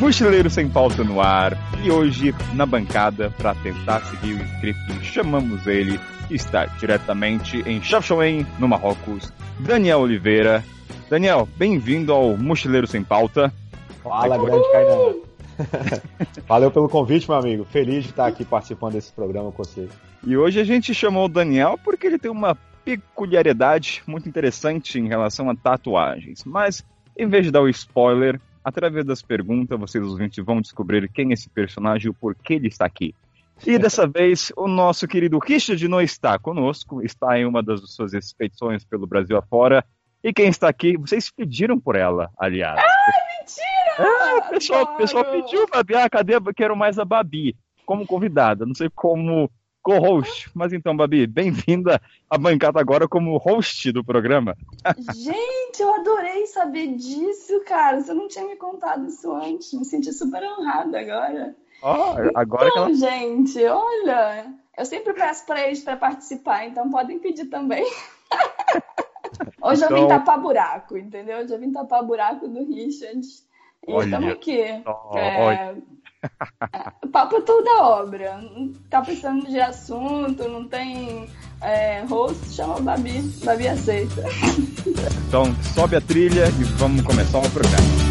Mochileiro Sem Pauta no ar. E hoje, na bancada, para tentar seguir o script, chamamos ele, que está diretamente em Chafchaouen, no Marrocos, Daniel Oliveira. Daniel, bem-vindo ao Mochileiro Sem Pauta. Fala, grande Kainan. Valeu pelo convite, meu amigo. Feliz de estar aqui participando desse programa com você. E hoje a gente chamou o Daniel porque ele tem uma peculiaridade muito interessante em relação a tatuagens. Mas, em vez de dar o spoiler, através das perguntas, vocês ouvintes vão descobrir quem é esse personagem e o porquê ele está aqui. E dessa vez, o nosso querido Richard não está conosco, está em uma das suas expedições pelo Brasil afora. E quem está aqui, vocês pediram por ela, aliás. Ai, mentira! Ah, o pessoal, pessoal pediu, Babi. Ah, cadê? Quero mais a Babi como convidada. Não sei como co-host. Mas então, Babi, bem-vinda à bancada agora como host do programa. Gente, eu adorei saber disso, cara. Você não tinha me contado isso antes. Me senti super honrada agora. Oh, agora então, ela... gente, olha, eu sempre peço para eles para participar, então podem pedir também. Hoje então... eu vim então- tapar buraco, entendeu? Hoje eu vim tapar buraco do Richard. E estamos aqui. Oh, é... é... Papo é toda obra. Não tá precisando de assunto, não tem é, host, chama a Babi. Babi aceita. Então sobe a trilha e vamos começar o programa.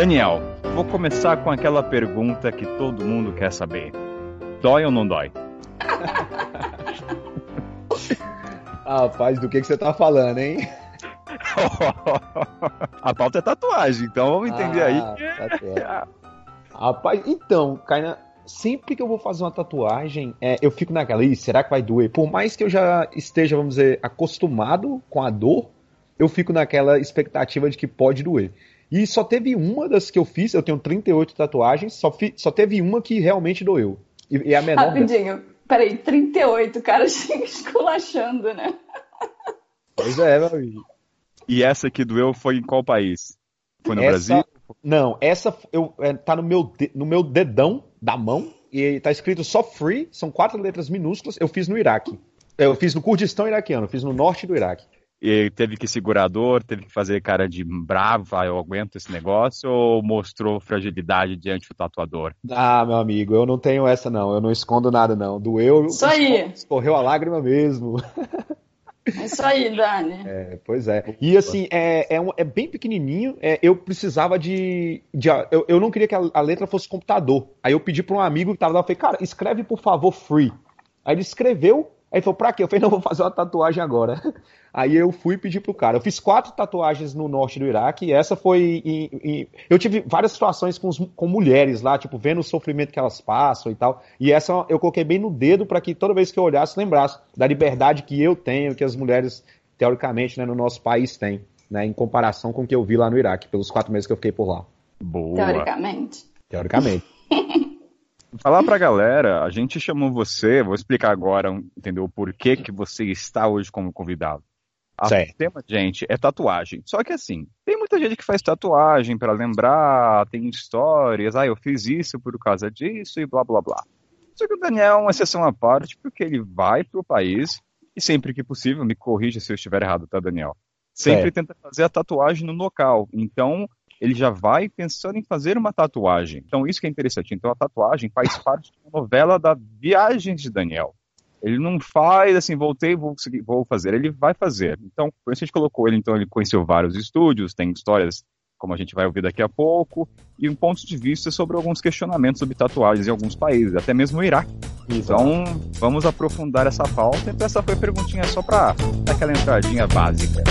Daniel, vou começar com aquela pergunta que todo mundo quer saber. Dói ou não dói? Rapaz, do que, que você tá falando, hein? A pauta é tatuagem, então vamos entender ah, aí. Tá Rapaz, então, Kaina, sempre que eu vou fazer uma tatuagem, é, eu fico naquela, Ih, será que vai doer? Por mais que eu já esteja, vamos dizer, acostumado com a dor, eu fico naquela expectativa de que pode doer. E só teve uma das que eu fiz, eu tenho 38 tatuagens, só, fi, só teve uma que realmente doeu. E, e é a menor. Rapidinho, peraí, 38, cara chega esculachando, né? Pois é, meu amigo. E essa que doeu foi em qual país? Foi no essa, Brasil? Não, essa eu, é, tá no meu, no meu dedão da mão e tá escrito só free, são quatro letras minúsculas, eu fiz no Iraque. Eu fiz no Kurdistão iraquiano, fiz no norte do Iraque. E teve que segurar a dor, teve que fazer cara de brava, eu aguento esse negócio, ou mostrou fragilidade diante do tatuador? Ah, meu amigo, eu não tenho essa não, eu não escondo nada não. Doeu, Isso aí. escorreu a lágrima mesmo. Isso aí, Dani. É, pois é. E assim, é, é, um, é bem pequenininho. É, eu precisava de. de eu, eu não queria que a, a, letra fosse computador. Aí eu pedi para um amigo que tava lá, eu falei, cara, escreve por favor free. Aí ele escreveu, Aí ele falou, pra quê? Eu falei, não, vou fazer uma tatuagem agora. Aí eu fui pedir pro cara. Eu fiz quatro tatuagens no norte do Iraque e essa foi. Em, em... Eu tive várias situações com, os, com mulheres lá, tipo, vendo o sofrimento que elas passam e tal. E essa eu coloquei bem no dedo para que toda vez que eu olhasse, lembrasse da liberdade que eu tenho, que as mulheres, teoricamente, né, no nosso país têm, né, em comparação com o que eu vi lá no Iraque, pelos quatro meses que eu fiquei por lá. Boa. Teoricamente. Teoricamente. Falar pra galera, a gente chamou você, vou explicar agora, entendeu, o porquê que você está hoje como convidado. O tema, gente, é tatuagem. Só que assim, tem muita gente que faz tatuagem para lembrar, tem histórias, ah, eu fiz isso por causa disso e blá blá blá. Só que o Daniel é uma exceção à parte, porque ele vai pro país e sempre que possível, me corrija se eu estiver errado, tá, Daniel? Sempre é. tenta fazer a tatuagem no local. Então, ele já vai pensando em fazer uma tatuagem. Então, isso que é interessante. Então, a tatuagem faz parte da novela da viagem de Daniel. Ele não faz assim, voltei, vou, vou fazer. Ele vai fazer. Então, por isso a gente colocou ele. Então, ele conheceu vários estúdios, tem histórias, como a gente vai ouvir daqui a pouco, e um ponto de vista sobre alguns questionamentos sobre tatuagens em alguns países, até mesmo no Iraque. Então, vamos aprofundar essa pauta. Então, essa foi a perguntinha só para aquela entradinha básica.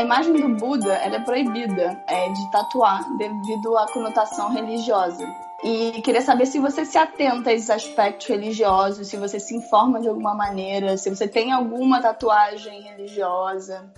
A imagem do Buda ela é proibida é, de tatuar devido à conotação religiosa. E queria saber se você se atenta a esses aspectos religiosos, se você se informa de alguma maneira, se você tem alguma tatuagem religiosa.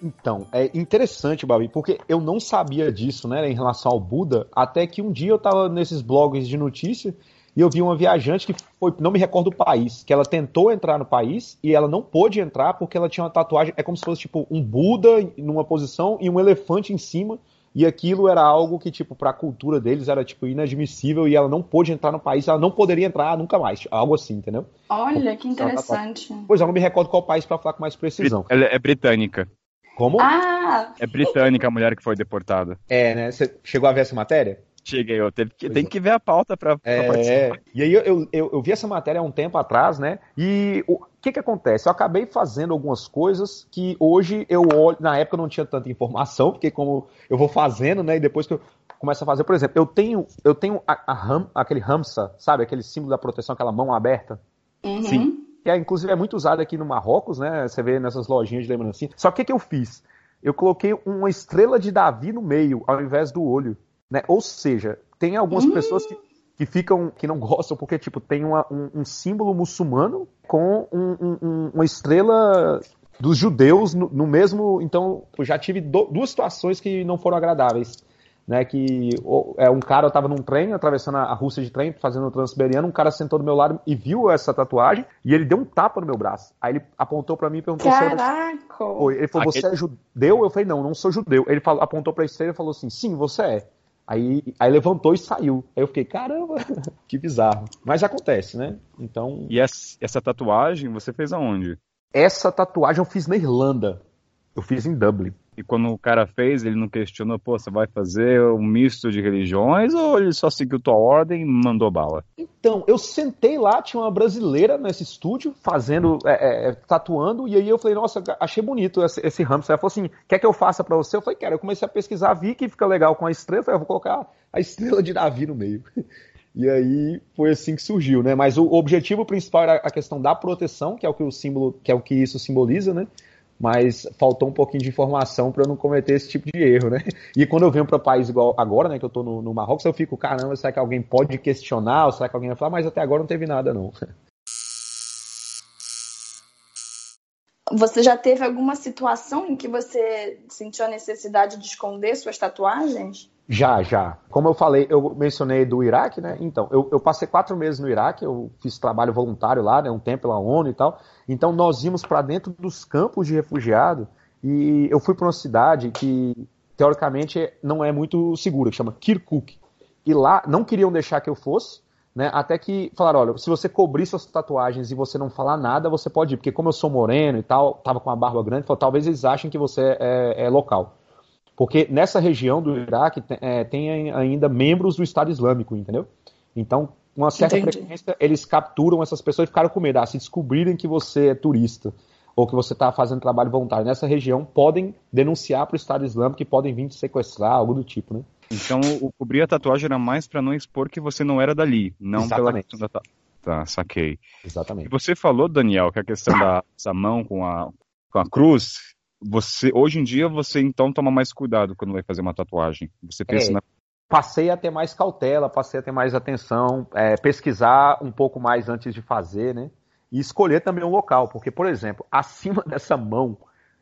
Então, é interessante, Babi, porque eu não sabia disso, né, em relação ao Buda, até que um dia eu tava nesses blogs de notícia e eu vi uma viajante que foi, não me recordo o país, que ela tentou entrar no país e ela não pôde entrar porque ela tinha uma tatuagem, é como se fosse tipo um Buda numa posição e um elefante em cima, e aquilo era algo que, tipo, pra cultura deles era, tipo, inadmissível e ela não pôde entrar no país, ela não poderia entrar nunca mais. Algo assim, entendeu? Olha, que interessante. Pois eu não me recordo qual país para falar com mais precisão. Ela é britânica. Como? Ah! É britânica a mulher que foi deportada. É, né? Você chegou a ver essa matéria? Cheguei, eu teve que, tem é. que ver a pauta pra é, participar. E aí eu, eu, eu, eu, vi essa matéria há um tempo atrás, né? E o que que acontece? Eu acabei fazendo algumas coisas que hoje eu olho, na época eu não tinha tanta informação, porque como eu vou fazendo, né? E depois que eu começo a fazer, por exemplo, eu tenho, eu tenho a, a ram, aquele ramsa, sabe? Aquele símbolo da proteção, aquela mão aberta. Uhum. Sim. Que é, inclusive é muito usado aqui no Marrocos, né? Você vê nessas lojinhas de lembrancinha. Só que o que, que eu fiz? Eu coloquei uma estrela de Davi no meio, ao invés do olho. Né? Ou seja, tem algumas hum. pessoas que, que ficam, que não gostam, porque, tipo, tem uma, um, um, símbolo muçulmano com um, um, uma estrela dos judeus no, no, mesmo. Então, eu já tive do, duas situações que não foram agradáveis. Né, que é, um cara, eu tava num trem, atravessando a Rússia de trem, fazendo o Transiberiano, um cara sentou do meu lado e viu essa tatuagem, e ele deu um tapa no meu braço. Aí ele apontou para mim e perguntou Caraca. se era... Ele falou, Aquele... você é judeu? Eu falei, não, não sou judeu. Ele falou, apontou pra estrela e falou assim, sim, você é. Aí, aí levantou e saiu. Aí eu fiquei, caramba, que bizarro. Mas acontece, né? Então. E essa, essa tatuagem você fez aonde? Essa tatuagem eu fiz na Irlanda. Eu fiz em Dublin. E quando o cara fez, ele não questionou, pô, você vai fazer um misto de religiões ou ele só seguiu tua ordem e mandou bala? Então, eu sentei lá, tinha uma brasileira nesse estúdio, fazendo, é, é, tatuando, e aí eu falei, nossa, achei bonito esse, esse hamster. Ela falou assim, quer que eu faça para você? Eu falei, quero. Eu comecei a pesquisar, vi que fica legal com a estrela, eu falei, eu vou colocar a estrela de Davi no meio. E aí foi assim que surgiu, né? Mas o objetivo principal era a questão da proteção, que é o que o símbolo, que é o que isso simboliza, né? Mas faltou um pouquinho de informação para eu não cometer esse tipo de erro, né? E quando eu venho para país igual agora, né, que eu estou no, no Marrocos, eu fico, caramba, será que alguém pode questionar, ou será que alguém vai falar, mas até agora não teve nada, não. Você já teve alguma situação em que você sentiu a necessidade de esconder suas tatuagens? Já, já. Como eu falei, eu mencionei do Iraque, né? Então, eu, eu passei quatro meses no Iraque, eu fiz trabalho voluntário lá, né? Um tempo pela ONU e tal. Então, nós íamos para dentro dos campos de refugiado e eu fui para uma cidade que, teoricamente, não é muito segura, que chama Kirkuk. E lá não queriam deixar que eu fosse, né? Até que falaram, olha, se você cobrir suas tatuagens e você não falar nada, você pode ir, porque como eu sou moreno e tal, tava com uma barba grande, falou, talvez eles achem que você é, é local. Porque nessa região do Iraque é, tem ainda membros do Estado Islâmico, entendeu? Então, uma certa Entendi. frequência, eles capturam essas pessoas e ficaram com medo. Ah, se descobrirem que você é turista ou que você está fazendo trabalho voluntário nessa região, podem denunciar para o Estado Islâmico e podem vir te sequestrar, algo do tipo, né? Então, o cobrir a tatuagem era mais para não expor que você não era dali, não Exatamente. pela questão da Tá, saquei. Exatamente. E você falou, Daniel, que a questão da essa mão com a, com a cruz você hoje em dia você então toma mais cuidado quando vai fazer uma tatuagem. Você pensa é, na... Passei a ter mais cautela, passei a ter mais atenção, é, pesquisar um pouco mais antes de fazer, né? E escolher também um local, porque, por exemplo, acima dessa mão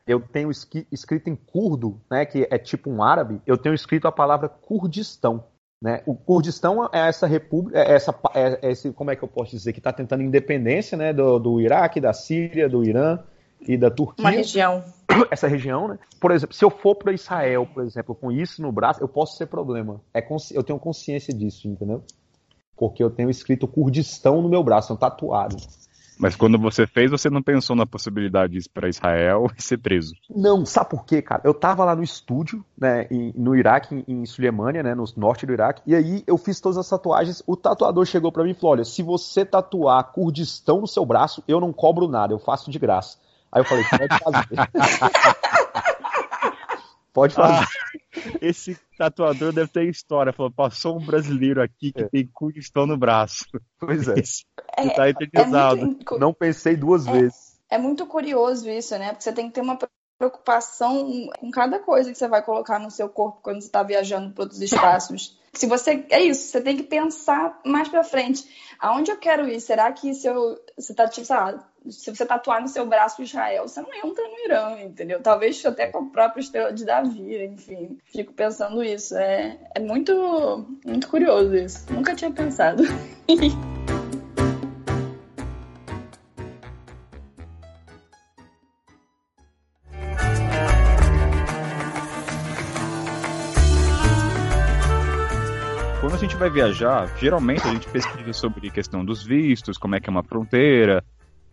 eu tenho escrito em curdo, né, que é tipo um árabe, eu tenho escrito a palavra Kurdistão. Né? O Kurdistão é essa república, é essa, é esse, como é que eu posso dizer, que está tentando independência né, do, do Iraque, da Síria, do Irã e da Turquia. Uma região. essa região, né? Por exemplo, se eu for para Israel, por exemplo, com isso no braço, eu posso ser problema. É eu tenho consciência disso, entendeu? Porque eu tenho escrito Kurdistão no meu braço, um tatuado. Mas quando você fez, você não pensou na possibilidade de ir para Israel e ser preso? Não, sabe por quê, cara? Eu tava lá no estúdio, né, no Iraque, em Sulemânia, né, no norte do Iraque, e aí eu fiz todas as tatuagens. O tatuador chegou para mim e falou: Olha, se você tatuar Kurdistão no seu braço, eu não cobro nada, eu faço de graça. Aí eu falei, pode fazer. pode fazer. Ah, esse tatuador deve ter história. Falou, passou um brasileiro aqui que é. tem Kurdistão no braço. Pois é. Esse, é, tá eternizado. É muito, Não pensei duas é, vezes. É muito curioso isso, né? Porque você tem que ter uma preocupação com cada coisa que você vai colocar no seu corpo quando você está viajando para outros espaços. Se você é isso, você tem que pensar mais para frente. Aonde eu quero ir? Será que se eu você tá tipo, sei lá, se você tatuar no seu braço Israel, você não entra no Irã, entendeu? Talvez até com a própria estrela de Davi, enfim. Fico pensando isso. É, é muito, muito curioso isso. Nunca tinha pensado. quando a gente vai viajar, geralmente a gente pesquisa sobre questão dos vistos, como é que é uma fronteira,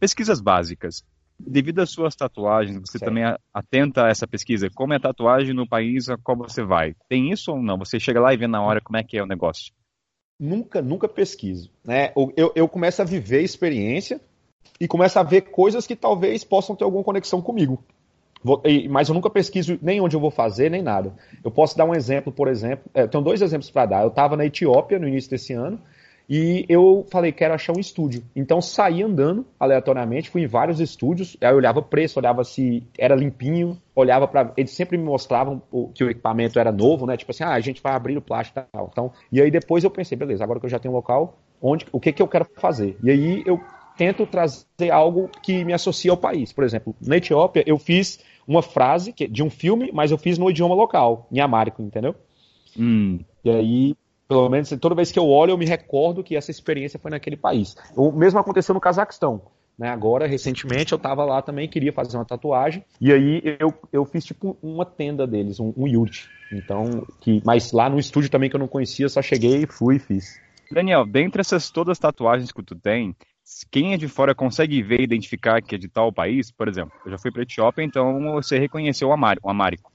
pesquisas básicas. Devido às suas tatuagens, você certo. também atenta a essa pesquisa? Como é a tatuagem no país a qual você vai? Tem isso ou não? Você chega lá e vê na hora como é que é o negócio? Nunca, nunca pesquiso. Né? Eu, eu começo a viver experiência e começo a ver coisas que talvez possam ter alguma conexão comigo. Vou, mas eu nunca pesquiso nem onde eu vou fazer, nem nada. Eu posso dar um exemplo, por exemplo. É, eu tenho dois exemplos para dar. Eu estava na Etiópia no início desse ano e eu falei, quero achar um estúdio. Então saí andando aleatoriamente, fui em vários estúdios, aí eu olhava preço, olhava se era limpinho, olhava para. Eles sempre me mostravam que o equipamento era novo, né? Tipo assim, ah, a gente vai abrir o plástico e tal. Então, e aí depois eu pensei, beleza, agora que eu já tenho um local, onde, o que, que eu quero fazer? E aí eu tento trazer algo que me associe ao país. Por exemplo, na Etiópia eu fiz uma frase de um filme, mas eu fiz no idioma local, em amárico, entendeu? Hum. E aí, pelo menos toda vez que eu olho, eu me recordo que essa experiência foi naquele país. O mesmo aconteceu no Cazaquistão. Né? Agora, recentemente, eu estava lá também, queria fazer uma tatuagem, e aí eu, eu fiz tipo uma tenda deles, um, um yurt. Então, que, mas lá no estúdio também que eu não conhecia, só cheguei, fui e fiz. Daniel, dentre essas todas as tatuagens que tu tem, quem é de fora consegue ver e identificar que é de tal país, por exemplo, eu já fui para Etiópia, então você reconheceu o, o Amárico.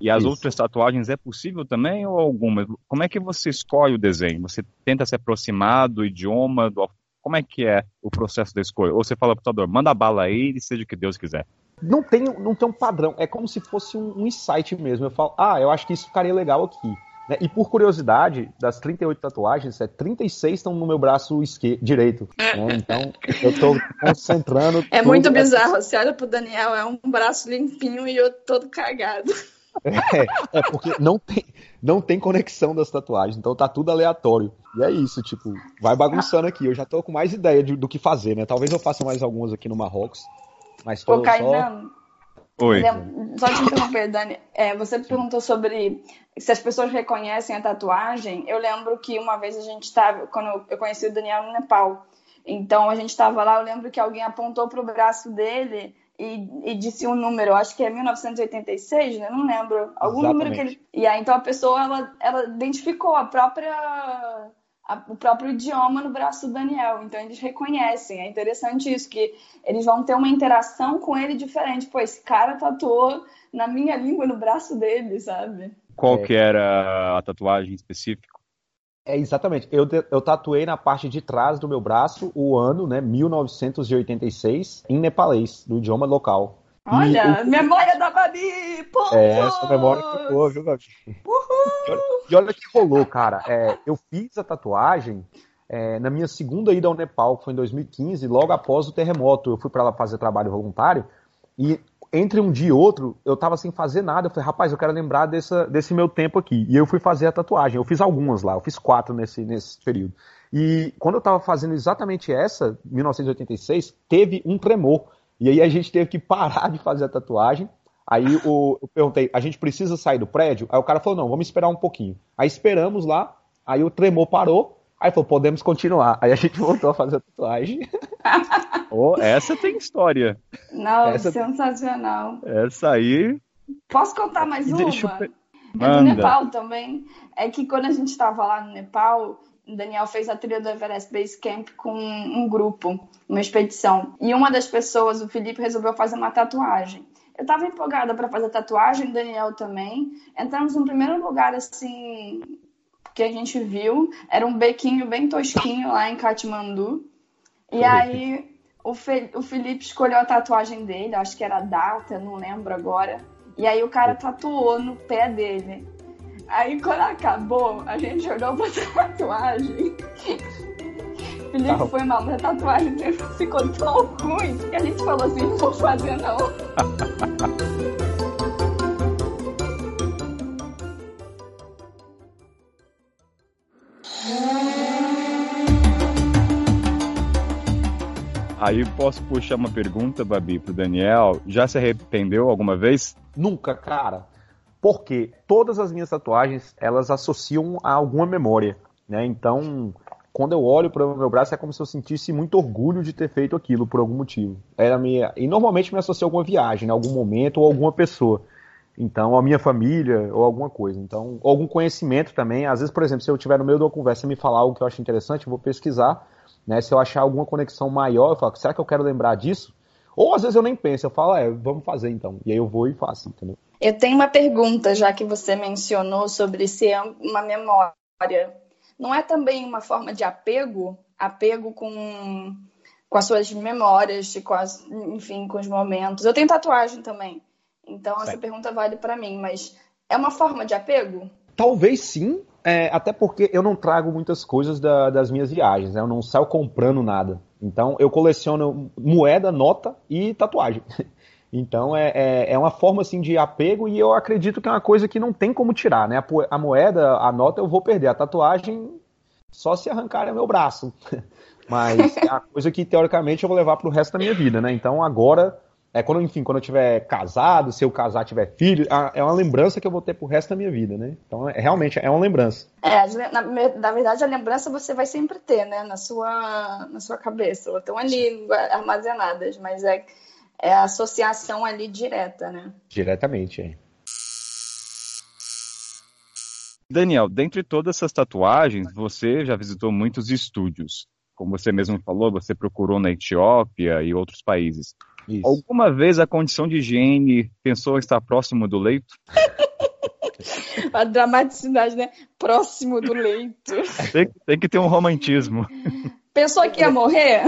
E as Isso. outras tatuagens é possível também ou algumas? Como é que você escolhe o desenho? Você tenta se aproximar do idioma? Do... Como é que é o processo da escolha? Ou você fala para o tatuador, manda a bala aí e seja o que Deus quiser? Não tem, não tem um padrão. É como se fosse um, um insight mesmo. Eu falo, ah, eu acho que isso ficaria legal aqui. Né? E por curiosidade, das 38 tatuagens, é, 36 estão no meu braço esquerdo, direito. Né? Então, eu estou concentrando. É muito bizarro. Você olha pro Daniel, é um braço limpinho e outro todo cagado. É, é, porque não tem, não tem conexão das tatuagens, então tá tudo aleatório. E é isso, tipo, vai bagunçando aqui. Eu já tô com mais ideia de, do que fazer, né? Talvez eu faça mais algumas aqui no Marrocos. Mas tô Ô, Kainan, só... Oi. Só te interromper, Dani. É, você perguntou sobre se as pessoas reconhecem a tatuagem. Eu lembro que uma vez a gente estava, quando eu conheci o Daniel no Nepal, então a gente estava lá, eu lembro que alguém apontou para o braço dele e, e, disse um número, acho que é 1986, né? Não lembro. Algum Exatamente. número que ele. E aí então a pessoa ela, ela identificou a própria a, o próprio idioma no braço do Daniel. Então eles reconhecem. É interessante isso, que eles vão ter uma interação com ele diferente. Pô, esse cara tatuou na minha língua no braço dele, sabe? Qual que era a tatuagem específica? É, exatamente. Eu, eu tatuei na parte de trás do meu braço o ano, né, 1986, em nepalês, do idioma local. Olha, o... memória da Babi! Pô, é, essa memória que boa, viu, Gabi? Uhul! E olha que rolou, cara. É, eu fiz a tatuagem é, na minha segunda ida ao Nepal, que foi em 2015, logo após o terremoto. Eu fui para lá fazer trabalho voluntário e entre um dia e outro, eu tava sem fazer nada. Eu falei, rapaz, eu quero lembrar dessa, desse meu tempo aqui. E eu fui fazer a tatuagem. Eu fiz algumas lá, eu fiz quatro nesse, nesse período. E quando eu tava fazendo exatamente essa, 1986, teve um tremor. E aí a gente teve que parar de fazer a tatuagem. Aí o, eu perguntei, a gente precisa sair do prédio? Aí o cara falou, não, vamos esperar um pouquinho. Aí esperamos lá, aí o tremor parou, aí falou, podemos continuar. Aí a gente voltou a fazer a tatuagem. oh, essa tem história. Não, essa sensacional. Essa aí. Posso contar mais uma? Deixa eu... É do Nepal também. É que quando a gente estava lá no Nepal, o Daniel fez a trilha do Everest Base Camp com um grupo, uma expedição. E uma das pessoas, o Felipe, resolveu fazer uma tatuagem. Eu estava empolgada para fazer tatuagem, o Daniel também. Entramos no primeiro lugar, assim, que a gente viu. Era um bequinho bem tosquinho lá em Katmandu. E aí o, Fe o Felipe escolheu a tatuagem dele, acho que era data, não lembro agora. E aí o cara tatuou no pé dele. Aí quando acabou, a gente olhou pra tatuagem. Felipe foi mal, mas a tatuagem dele ficou tão ruim que a gente falou assim, não vou fazer não. Aí posso puxar uma pergunta, Babi, pro Daniel. Já se arrependeu alguma vez? Nunca, cara. Porque todas as minhas tatuagens, elas associam a alguma memória, né? Então, quando eu olho para o meu braço, é como se eu sentisse muito orgulho de ter feito aquilo por algum motivo. Era minha... E normalmente me associa a alguma viagem, né? algum momento ou alguma pessoa. Então, a minha família ou alguma coisa. Então, algum conhecimento também. Às vezes, por exemplo, se eu estiver no meio de uma conversa e me falar algo que eu acho interessante, eu vou pesquisar. Né? Se eu achar alguma conexão maior, eu falo, será que eu quero lembrar disso? Ou às vezes eu nem penso, eu falo, é, vamos fazer então. E aí eu vou e faço, entendeu? Eu tenho uma pergunta, já que você mencionou sobre ser uma memória. Não é também uma forma de apego? Apego com, com as suas memórias, com as, enfim, com os momentos. Eu tenho tatuagem também. Então essa pergunta vale para mim, mas é uma forma de apego? Talvez sim, é, até porque eu não trago muitas coisas da, das minhas viagens, né? eu não saio comprando nada. Então eu coleciono moeda, nota e tatuagem. Então é, é, é, uma forma assim de apego e eu acredito que é uma coisa que não tem como tirar, né? A, a moeda, a nota eu vou perder, a tatuagem só se arrancar é meu braço. Mas é a coisa que teoricamente eu vou levar para o resto da minha vida, né? Então agora é quando, enfim, quando eu tiver casado, se eu casar, tiver filho, é uma lembrança que eu vou ter pro resto da minha vida, né? Então, é, realmente, é uma lembrança. É, na, na, verdade, a lembrança você vai sempre ter, né? Na sua, na sua cabeça. Elas estão ali armazenadas, mas é, é a associação ali direta, né? Diretamente, é. Daniel, dentre todas essas tatuagens, você já visitou muitos estúdios. Como você mesmo falou, você procurou na Etiópia e outros países. Isso. Alguma vez a condição de higiene pensou estar próximo do leito? a dramaticidade, né? Próximo do leito. Tem, tem, que ter um romantismo. Pensou que ia morrer?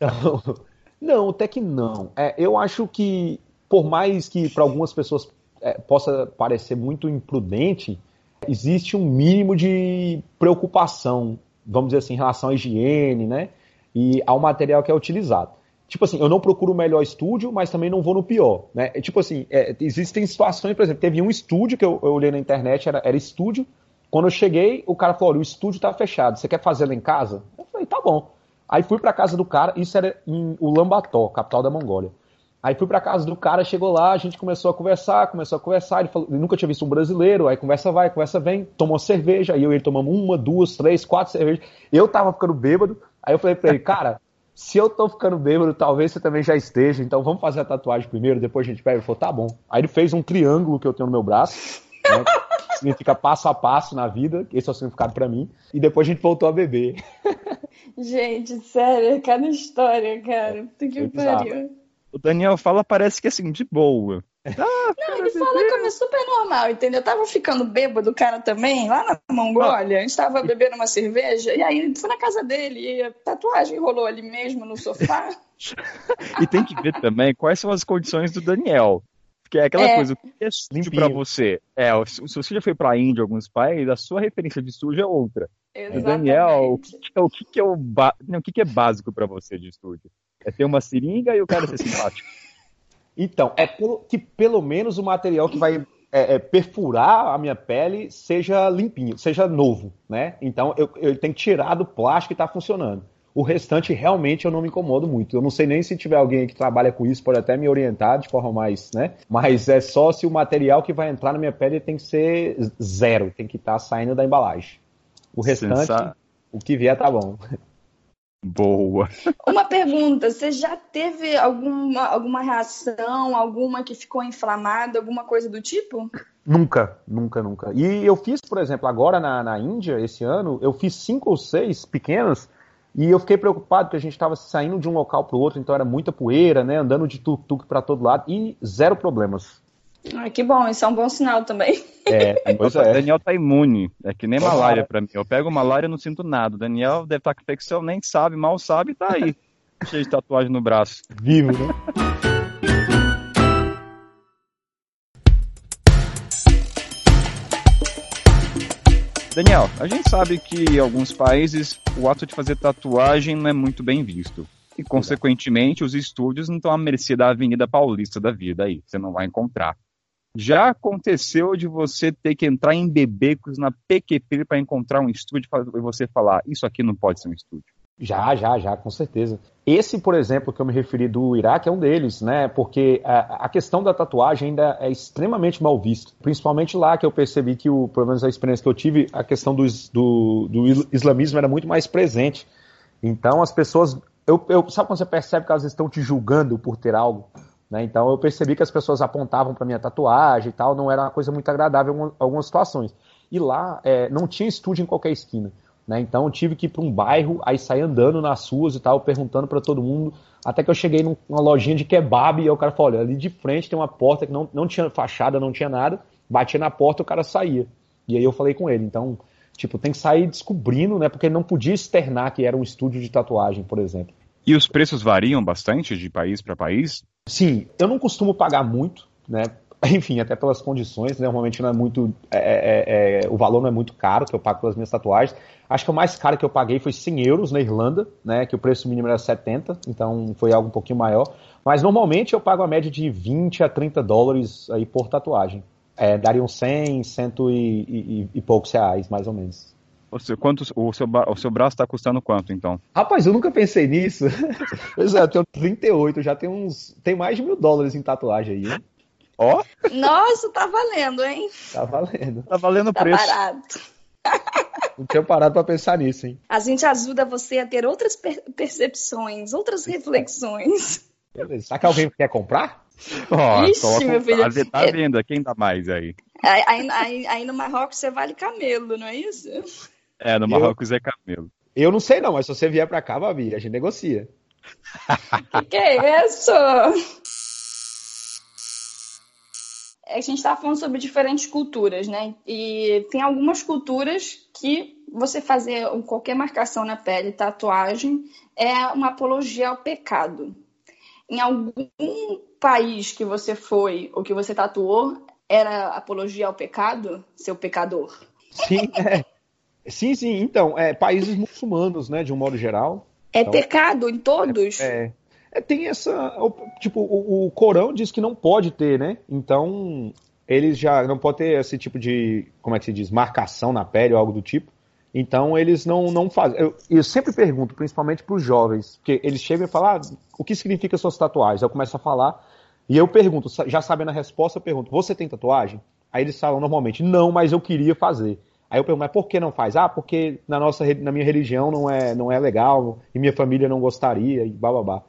Não, não até que não. É, eu acho que, por mais que para algumas pessoas é, possa parecer muito imprudente, existe um mínimo de preocupação, vamos dizer assim, em relação à higiene, né? E ao material que é utilizado tipo assim, eu não procuro o melhor estúdio, mas também não vou no pior, né? É, tipo assim, é, existem situações, por exemplo, teve um estúdio que eu, eu olhei na internet, era, era, estúdio. Quando eu cheguei, o cara falou: olha, o estúdio tá fechado, você quer fazer lá em casa? Eu falei: tá bom. Aí fui pra casa do cara, isso era em Ulaanbaatar, capital da Mongólia. Aí fui pra casa do cara, chegou lá, a gente começou a conversar, começou a conversar, ele, falou, nunca tinha visto um brasileiro, aí conversa vai, conversa vem, tomou cerveja, aí eu e ele tomamos uma, duas, três, quatro cervejas. Eu tava ficando bêbado, aí eu falei pra ele, cara, se eu tô ficando bêbado, talvez você também já esteja, então vamos fazer a tatuagem primeiro, depois a gente pega. Ele falou, tá bom. Aí ele fez um triângulo que eu tenho no meu braço, né, significa passo a passo na vida, esse é o significado para mim, e depois a gente voltou a beber. Gente, sério, cada história, cara. Puta que pariu. O Daniel fala, parece que assim, de boa. Ah, não, ele fala como é super normal, entendeu? Eu tava ficando bêbado, o cara também, lá na Mongólia. A gente tava bebendo uma cerveja, e aí foi na casa dele, e a tatuagem rolou ali mesmo no sofá. e tem que ver também quais são as condições do Daniel. Porque é aquela é. coisa, o que é sujo pra você? É, se você já foi pra Índia, alguns países, a sua referência de sujo é outra. Exatamente. O Daniel, o que, é, o que, é, o, não, o que é básico para você de estúdio? É ter uma seringa e o cara ser simpático. Então, é que pelo menos o material que vai é, é, perfurar a minha pele seja limpinho, seja novo, né? Então eu, eu tenho que tirar do plástico e está funcionando. O restante realmente eu não me incomodo muito. Eu não sei nem se tiver alguém que trabalha com isso pode até me orientar de forma mais, né? Mas é só se o material que vai entrar na minha pele tem que ser zero, tem que estar tá saindo da embalagem. O restante, Sensa... o que vier tá bom. Boa. Uma pergunta: você já teve alguma, alguma reação, alguma que ficou inflamada, alguma coisa do tipo? Nunca, nunca, nunca. E eu fiz, por exemplo, agora na, na Índia, esse ano, eu fiz cinco ou seis pequenos e eu fiquei preocupado porque a gente estava saindo de um local para o outro, então era muita poeira, né? Andando de tuk-tuk para todo lado e zero problemas. Ah, que bom, isso é um bom sinal também. É, pois é. Daniel tá imune. É que nem malária para mim. Eu pego malária e não sinto nada. O Daniel deve estar tá com infecção, nem sabe, mal sabe, tá aí. cheio de tatuagem no braço. Vivo, né? Daniel, a gente sabe que em alguns países o ato de fazer tatuagem não é muito bem visto. E, consequentemente, os estúdios não estão à mercê da Avenida Paulista da vida aí. Você não vai encontrar. Já aconteceu de você ter que entrar em bebecos na PQP para encontrar um estúdio e você falar, isso aqui não pode ser um estúdio? Já, já, já, com certeza. Esse, por exemplo, que eu me referi do Iraque é um deles, né? Porque a, a questão da tatuagem ainda é extremamente mal vista. Principalmente lá que eu percebi que, o, pelo menos a experiência que eu tive, a questão do, do, do islamismo era muito mais presente. Então as pessoas. Eu, eu, sabe quando você percebe que elas estão te julgando por ter algo? Né? Então eu percebi que as pessoas apontavam para minha tatuagem e tal, não era uma coisa muito agradável em algumas situações. E lá é, não tinha estúdio em qualquer esquina. Né? Então eu tive que ir para um bairro, aí sair andando nas ruas e tal, perguntando para todo mundo, até que eu cheguei numa lojinha de kebab e o cara falou, olha, ali de frente tem uma porta que não, não tinha fachada, não tinha nada, batia na porta o cara saía. E aí eu falei com ele, então, tipo, tem que sair descobrindo, né? Porque ele não podia externar que era um estúdio de tatuagem, por exemplo. E os preços variam bastante de país para país? Sim, eu não costumo pagar muito, né? enfim, até pelas condições, né? normalmente não é muito. É, é, é, o valor não é muito caro que eu pago pelas minhas tatuagens. Acho que o mais caro que eu paguei foi 100 euros na Irlanda, né? Que o preço mínimo era 70, então foi algo um pouquinho maior. Mas normalmente eu pago a média de 20 a 30 dólares aí por tatuagem. É, dariam 100, 100 e, e, e poucos reais, mais ou menos. O seu, quanto, o seu, o seu braço está custando quanto, então? Rapaz, eu nunca pensei nisso. pois é, eu tenho 38, já tem uns. Tem mais de mil dólares em tatuagem aí, hein? Ó. Nossa, tá valendo, hein? Tá valendo. Tá valendo o tá preço. Barato. Não tinha parado pra pensar nisso, hein? A gente ajuda você a ter outras per percepções, outras reflexões. Beleza. Será que alguém quer comprar? Oh, Ixi, meu filho. Tá, tá é... vendo? Quem dá mais aí? Aí, aí, aí, no Marrocos você vale camelo, não é isso? É, no Marrocos eu... é camelo. Eu não sei não, mas se você vier pra cá, Babi, a gente negocia. que que é isso? a gente está falando sobre diferentes culturas, né? E tem algumas culturas que você fazer qualquer marcação na pele, tatuagem, é uma apologia ao pecado. Em algum país que você foi ou que você tatuou, era apologia ao pecado, seu pecador? Sim, é. Sim, sim. Então, é, países muçulmanos, né, de um modo geral. É então, pecado em todos? É, é tem essa. Tipo, o, o Corão diz que não pode ter, né? Então, eles já não pode ter esse tipo de, como é que se diz, marcação na pele ou algo do tipo. Então eles não, não fazem. Eu, eu sempre pergunto, principalmente para os jovens, porque eles chegam e falam, ah, o que significa suas tatuagens? Eu começo a falar e eu pergunto, já sabendo a resposta, eu pergunto, você tem tatuagem? Aí eles falam normalmente, não, mas eu queria fazer. Aí eu pergunto, mas por que não faz? Ah, porque na, nossa, na minha religião não é, não é legal e minha família não gostaria e blá.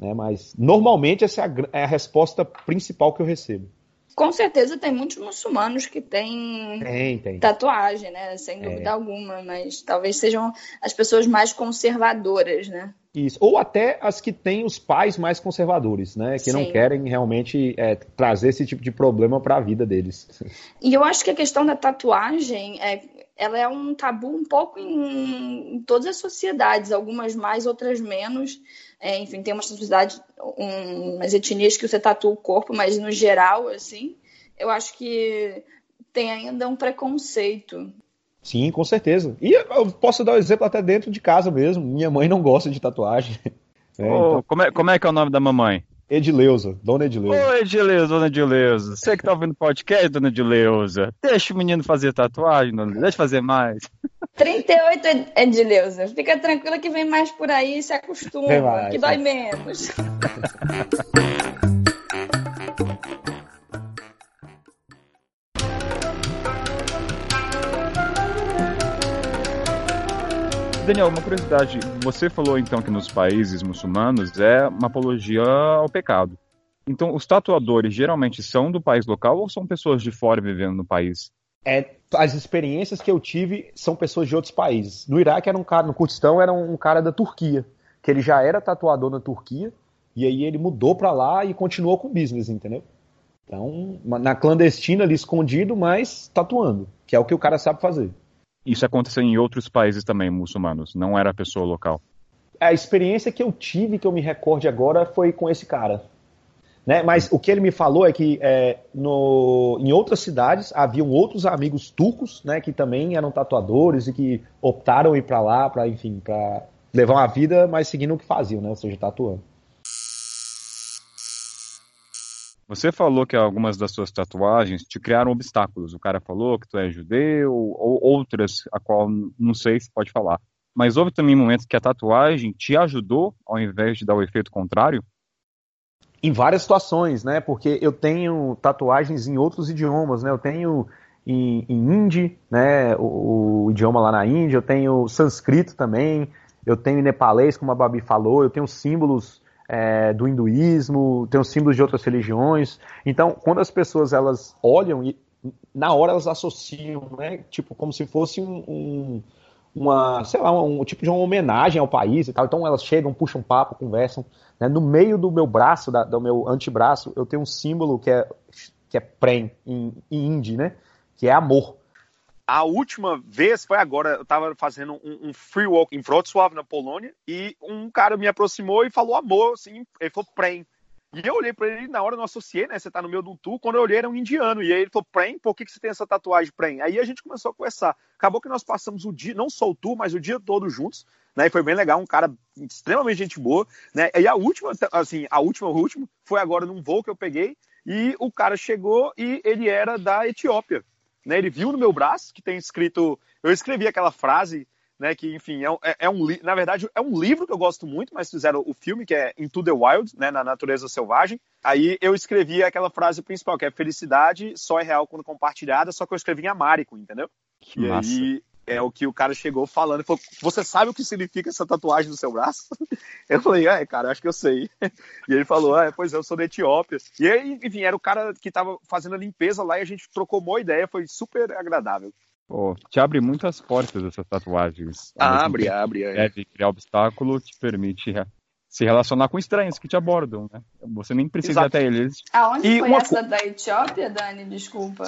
Né? Mas normalmente essa é a, é a resposta principal que eu recebo. Com certeza tem muitos muçulmanos que têm tem, tem. tatuagem, né? Sem dúvida é. alguma, mas talvez sejam as pessoas mais conservadoras, né? Isso. Ou até as que têm os pais mais conservadores, né? Que Sim. não querem realmente é, trazer esse tipo de problema para a vida deles. E eu acho que a questão da tatuagem é, ela é um tabu um pouco em, em todas as sociedades, algumas mais, outras menos. É, enfim, tem uma sociedade, um, umas etnias que você tatua o corpo, mas no geral, assim, eu acho que tem ainda um preconceito. Sim, com certeza. E eu posso dar um exemplo até dentro de casa mesmo. Minha mãe não gosta de tatuagem. É, oh, então... como, é, como é que é o nome da mamãe? Edileuza, Dona Edileuza. Oi, Edileuza, Dona Edileuza. Você que tá ouvindo podcast, Dona Edileuza. Deixa o menino fazer tatuagem, dona, deixa fazer mais. 38, Edileuza. Fica tranquila que vem mais por aí, se acostuma, mais, que dói menos. Daniel, uma curiosidade. Você falou então que nos países muçulmanos é uma apologia ao pecado. Então, os tatuadores geralmente são do país local ou são pessoas de fora vivendo no país? É, as experiências que eu tive são pessoas de outros países. No Iraque era um cara, no Kurdistão era um cara da Turquia, que ele já era tatuador na Turquia e aí ele mudou para lá e continuou com o business, entendeu? Então, na clandestina ali escondido, mas tatuando, que é o que o cara sabe fazer. Isso aconteceu em outros países também muçulmanos, não era a pessoa local. A experiência que eu tive, que eu me recorde agora, foi com esse cara. Né? Mas o que ele me falou é que é, no, em outras cidades haviam outros amigos turcos, né, que também eram tatuadores e que optaram ir para lá, para enfim, para levar uma vida, mas seguindo o que faziam, né, ou seja, tatuando. Você falou que algumas das suas tatuagens te criaram obstáculos. O cara falou que tu é judeu, ou outras, a qual não sei se pode falar. mas houve também momentos que a tatuagem te ajudou ao invés de dar o efeito contrário? Em várias situações, né? Porque eu tenho tatuagens em outros idiomas, né? Eu tenho em, em hindi, né? O, o, idioma lá na Índia, eu tenho sânscrito também, eu tenho nepalês, como a Babi falou, eu tenho símbolos é, do hinduísmo, tenho símbolos de outras religiões. Então, quando as pessoas elas olham e na hora elas associam, né? Tipo, como se fosse um, um uma, sei lá, um, um, tipo de uma homenagem ao país e tal. Então elas chegam, puxam papo, conversam. Né? No meio do meu braço, da, do meu antebraço, eu tenho um símbolo que é, que é prem, em, em hindi, né? Que é amor. A última vez foi agora, eu estava fazendo um, um, free walk em Wrocław, na Polônia, e um cara me aproximou e falou amor, assim, ele falou prem. E eu olhei para ele na hora eu não associei, né? Você tá no meio de um tour. Quando eu olhei, era um indiano. E aí ele falou, Prem, por que, que você tem essa tatuagem, Prem? Aí a gente começou a conversar. Acabou que nós passamos o dia, não só o tour, mas o dia todo juntos. Né? E foi bem legal, um cara extremamente gente boa. Né? E a última, assim, a última, o último, foi agora num voo que eu peguei. E o cara chegou e ele era da Etiópia. Né? Ele viu no meu braço que tem escrito. Eu escrevi aquela frase né? Que, enfim, é, é, é um na verdade é um livro que eu gosto muito, mas fizeram o filme que é Into the Wild, né? Na natureza selvagem. Aí eu escrevi aquela frase principal que é felicidade só é real quando compartilhada, só que eu escrevi em amárico, entendeu? Que e massa. aí é o que o cara chegou falando. Falou, Você sabe o que significa essa tatuagem no seu braço? Eu falei, é, cara, acho que eu sei. E ele falou, ah, pois eu sou da Etiópia. E aí, enfim, era o cara que tava fazendo a limpeza lá e a gente trocou uma ideia, foi super agradável. Pô, te abre muitas portas essas tatuagens. Abre, abre. É. Deve criar obstáculo, te permite se relacionar com estranhos que te abordam, né? Você nem precisa Exato. até eles. Aonde e foi uma... essa da Etiópia, Dani? Desculpa.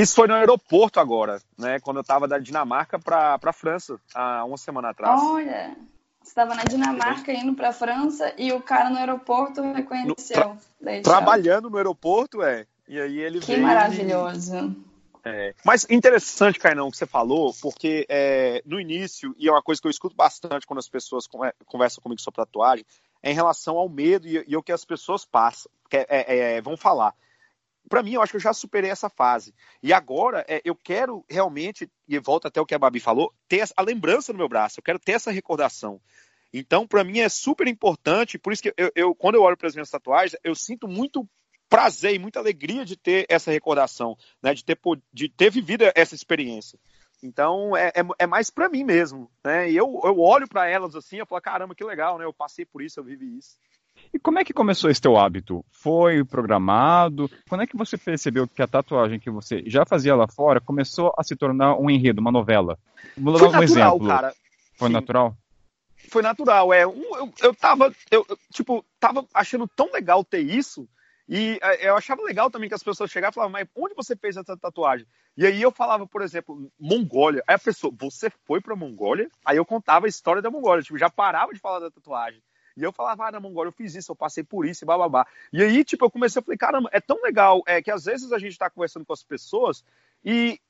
Isso foi no aeroporto agora, né? Quando eu tava da Dinamarca para pra França, há uma semana atrás. Olha, você estava na Dinamarca indo pra França e o cara no aeroporto reconheceu. No, tra... trabalhando no aeroporto, é. E aí ele que veio. Que maravilhoso. E é, mas interessante, Cainão, que você falou, porque é, no início, e é uma coisa que eu escuto bastante quando as pessoas conversam comigo sobre tatuagem, é em relação ao medo e, e o que as pessoas passam, que é, é, é vão falar. Para mim, eu acho que eu já superei essa fase. E agora, é, eu quero realmente, e volta até o que a Babi falou, ter a lembrança no meu braço, eu quero ter essa recordação. Então, para mim é super importante, por isso que eu, eu quando eu olho para as minhas tatuagens, eu sinto muito prazer e muita alegria de ter essa recordação, né? de, ter, de ter vivido essa experiência. Então é, é, é mais para mim mesmo, né? E eu, eu olho para elas assim, eu falo, caramba, que legal, né? Eu passei por isso, eu vivi isso. E como é que começou esse teu hábito? Foi programado? Quando é que você percebeu que a tatuagem que você já fazia lá fora começou a se tornar um enredo, uma novela? Vou dar um natural, exemplo. Cara. Foi Sim. natural? Foi natural, é. Eu, eu tava, eu, tipo, tava achando tão legal ter isso e é, eu achava legal também que as pessoas chegavam e falavam, mas onde você fez essa tatuagem? E aí eu falava, por exemplo, Mongólia. Aí a pessoa, você foi pra Mongólia? Aí eu contava a história da Mongólia, tipo, já parava de falar da tatuagem. E eu falava, ah, na Mongólia eu fiz isso, eu passei por isso e bababá. E aí, tipo, eu comecei a falar, caramba, é tão legal é, que às vezes a gente tá conversando com as pessoas e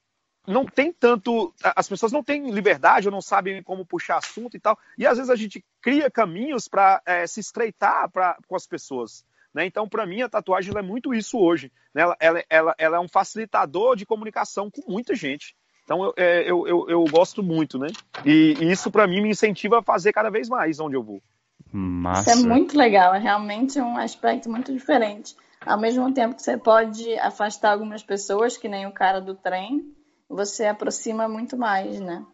não tem tanto. As pessoas não têm liberdade ou não sabem como puxar assunto e tal. E às vezes a gente cria caminhos para é, se estreitar pra, com as pessoas. Né? Então, para mim, a tatuagem é muito isso hoje. Né? Ela, ela, ela, ela, é um facilitador de comunicação com muita gente. Então, eu, é, eu, eu, eu gosto muito, né? E, e isso, para mim, me incentiva a fazer cada vez mais onde eu vou. Massa. Isso é muito legal, é realmente um aspecto muito diferente. Ao mesmo tempo que você pode afastar algumas pessoas, que nem o cara do trem, você aproxima muito mais, né?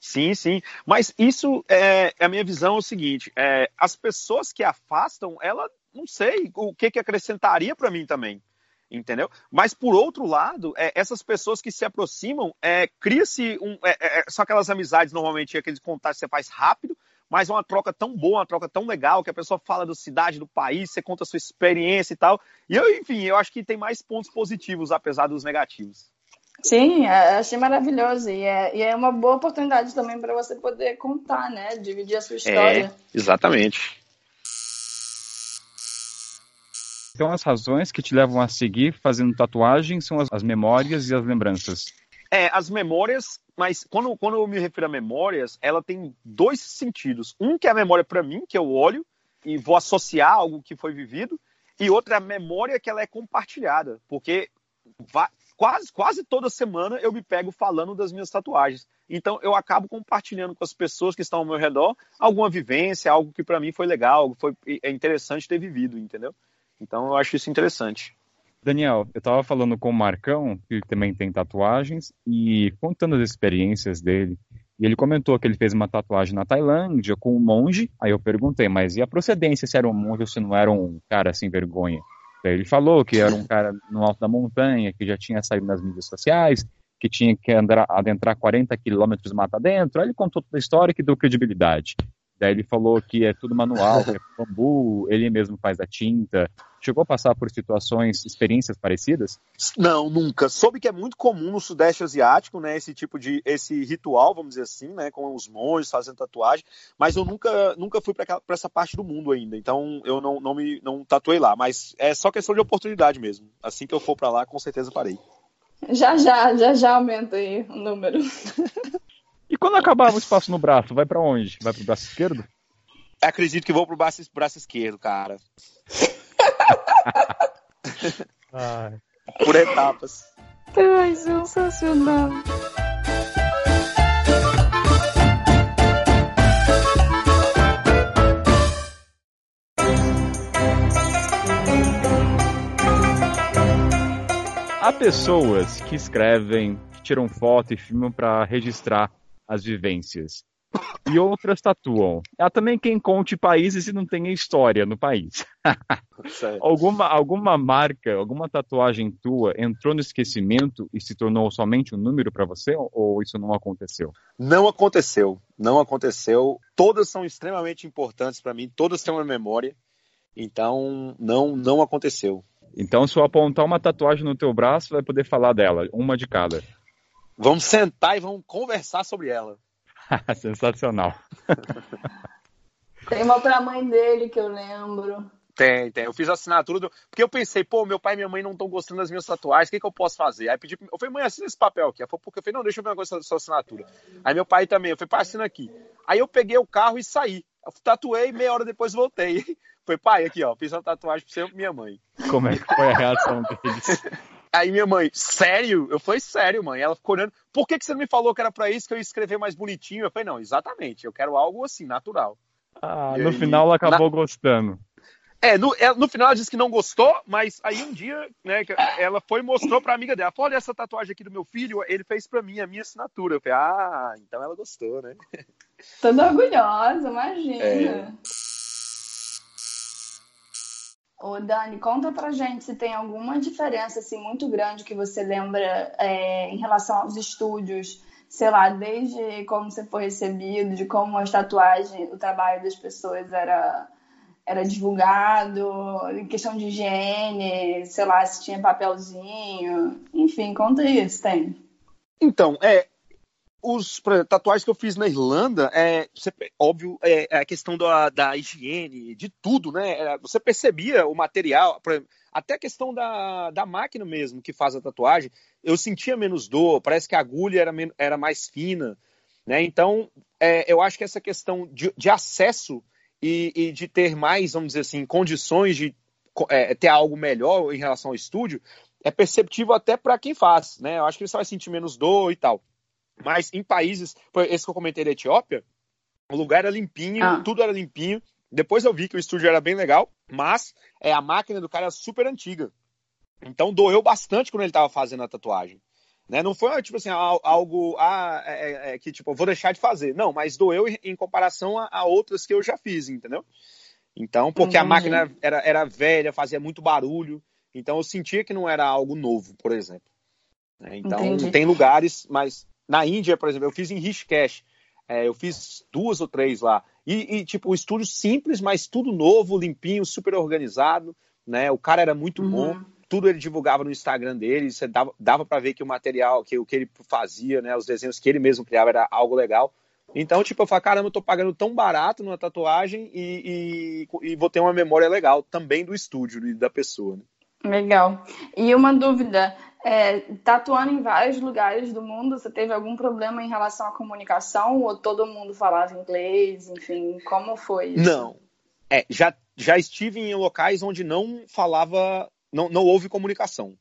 Sim, sim. Mas isso é a minha visão é o seguinte: é, as pessoas que afastam, ela não sei o que, que acrescentaria para mim também. Entendeu? Mas por outro lado, é, essas pessoas que se aproximam, é, cria-se um. É, é, é são aquelas amizades, normalmente, aqueles contatos que você faz rápido, mas é uma troca tão boa, uma troca tão legal, que a pessoa fala da cidade, do país, você conta a sua experiência e tal. E eu, enfim, eu acho que tem mais pontos positivos, apesar dos negativos. Sim, é, achei maravilhoso. E é, e é uma boa oportunidade também para você poder contar, né? Dividir a sua história. É, exatamente. Então, as razões que te levam a seguir fazendo tatuagem são as, as memórias e as lembranças. É, as memórias, mas quando, quando eu me refiro a memórias, ela tem dois sentidos. Um que é a memória para mim, que eu olho e vou associar algo que foi vivido, e outra é a memória que ela é compartilhada, porque quase, quase toda semana eu me pego falando das minhas tatuagens. Então eu acabo compartilhando com as pessoas que estão ao meu redor alguma vivência, algo que para mim foi legal, algo foi é interessante ter vivido, entendeu? Então eu acho isso interessante. Daniel, eu estava falando com o Marcão, que também tem tatuagens, e contando as experiências dele. E ele comentou que ele fez uma tatuagem na Tailândia com um monge. Aí eu perguntei, mas e a procedência se era um monge ou se não era um cara sem vergonha? Daí ele falou que era um cara no alto da montanha, que já tinha saído nas mídias sociais, que tinha que andar, adentrar 40 quilômetros mata dentro. Aí ele contou toda a história que deu credibilidade. Daí ele falou que é tudo manual, que é bambu, ele mesmo faz a tinta. Chegou a passar por situações, experiências parecidas? Não, nunca. Soube que é muito comum no Sudeste Asiático, né, esse tipo de, esse ritual, vamos dizer assim, né, com os monges fazendo tatuagem, mas eu nunca, nunca fui para essa parte do mundo ainda, então eu não, não me não tatuei lá, mas é só questão de oportunidade mesmo. Assim que eu for para lá, com certeza parei. Já, já, já, já aumenta aí o número. E quando acabar o espaço no braço, vai para onde? Vai pro braço esquerdo? Acredito que vou pro braço, braço esquerdo, cara. Por etapas. Ai, sensacional. Há pessoas que escrevem, que tiram foto e filmam para registrar as vivências. E outras tatuam. Há também quem conte países e não tenha história no país. alguma, alguma marca, alguma tatuagem tua entrou no esquecimento e se tornou somente um número para você? Ou isso não aconteceu? Não aconteceu. Não aconteceu. Todas são extremamente importantes para mim. Todas têm uma memória. Então, não, não aconteceu. Então, se eu apontar uma tatuagem no teu braço, vai poder falar dela, uma de cada. Vamos sentar e vamos conversar sobre ela. Sensacional. Tem uma pra mãe dele que eu lembro. Tem, tem. Eu fiz a assinatura do. Porque eu pensei, pô, meu pai e minha mãe não estão gostando das minhas tatuagens, o que, que eu posso fazer? Aí pedi. Eu falei, mãe, assina esse papel aqui. Ela falou, porque eu falei, não, deixa eu ver uma coisa da sua assinatura. Aí meu pai também, eu falei, pai, assina aqui. Aí eu peguei o carro e saí. Eu tatuei, meia hora depois voltei. Foi, pai, aqui, ó, fiz uma tatuagem pra você e minha mãe. Como é que foi a reação deles? Aí minha mãe, sério? Eu falei, sério, mãe. Ela ficou olhando, por que, que você não me falou que era para isso, que eu ia escrever mais bonitinho? Eu falei, não, exatamente, eu quero algo assim, natural. Ah, e no aí, final ela acabou na... gostando. É no, é, no final ela disse que não gostou, mas aí um dia, né, ela foi e mostrou pra amiga dela, olha essa tatuagem aqui do meu filho, ele fez pra mim, a minha assinatura. Eu falei, ah, então ela gostou, né? Toda orgulhosa, imagina. É. Ô, Dani, conta pra gente se tem alguma diferença assim, muito grande que você lembra é, em relação aos estúdios, sei lá, desde como você foi recebido, de como as tatuagens, o trabalho das pessoas era, era divulgado, em questão de higiene, sei lá, se tinha papelzinho, enfim, conta isso, tem. Então, é, os tatuagens que eu fiz na Irlanda, é, você, óbvio, é, é, a questão da, da higiene, de tudo, né? É, você percebia o material, até a questão da, da máquina mesmo que faz a tatuagem, eu sentia menos dor, parece que a agulha era, era mais fina, né? Então, é, eu acho que essa questão de, de acesso e, e, de ter mais, vamos dizer assim, condições de é, ter algo melhor em relação ao estúdio, é perceptível até para quem faz, né? Eu acho que você vai sentir menos dor e tal. Mas em países, esse que eu comentei da Etiópia, o lugar era limpinho, ah. tudo era limpinho. Depois eu vi que o estúdio era bem legal, mas é, a máquina do cara era super antiga. Então doeu bastante quando ele estava fazendo a tatuagem. Né? Não foi tipo assim, algo ah, é, é, é, que tipo, vou deixar de fazer. Não, mas doeu em, em comparação a, a, outras que eu já fiz, entendeu? Então, porque a máquina era, era velha, fazia muito barulho. Então eu sentia que não era algo novo, por exemplo. Né? Então Entendi. tem lugares, mas na Índia, por exemplo, eu fiz em Rishikesh. É, eu fiz duas ou três lá. E, e, tipo, o estúdio simples, mas tudo novo, limpinho, super organizado, né? O cara era muito uhum. bom. Tudo ele divulgava no Instagram dele. Você dava, dava para ver que o material, que o que ele fazia, né? Os desenhos que ele mesmo criava era algo legal. Então, tipo, eu falei, caramba, eu tô pagando tão barato numa tatuagem e, e, e vou ter uma memória legal também do estúdio e da pessoa, né? Legal. E uma dúvida, é, tatuando em vários lugares do mundo, você teve algum problema em relação à comunicação ou todo mundo falava inglês? Enfim, como foi isso? Não. É, já, já estive em locais onde não falava, não, não houve comunicação.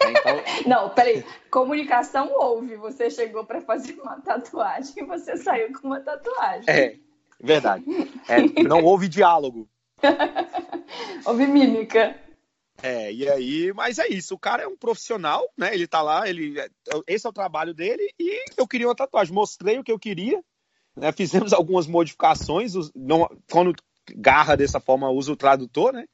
É, então... Não, peraí. Comunicação houve. Você chegou para fazer uma tatuagem e você saiu com uma tatuagem. É, verdade. É, não houve diálogo. houve mímica. É, e aí, mas é isso, o cara é um profissional, né? Ele tá lá, ele, esse é o trabalho dele, e eu queria uma tatuagem. Mostrei o que eu queria, né? Fizemos algumas modificações, não, quando garra dessa forma, usa o tradutor, né?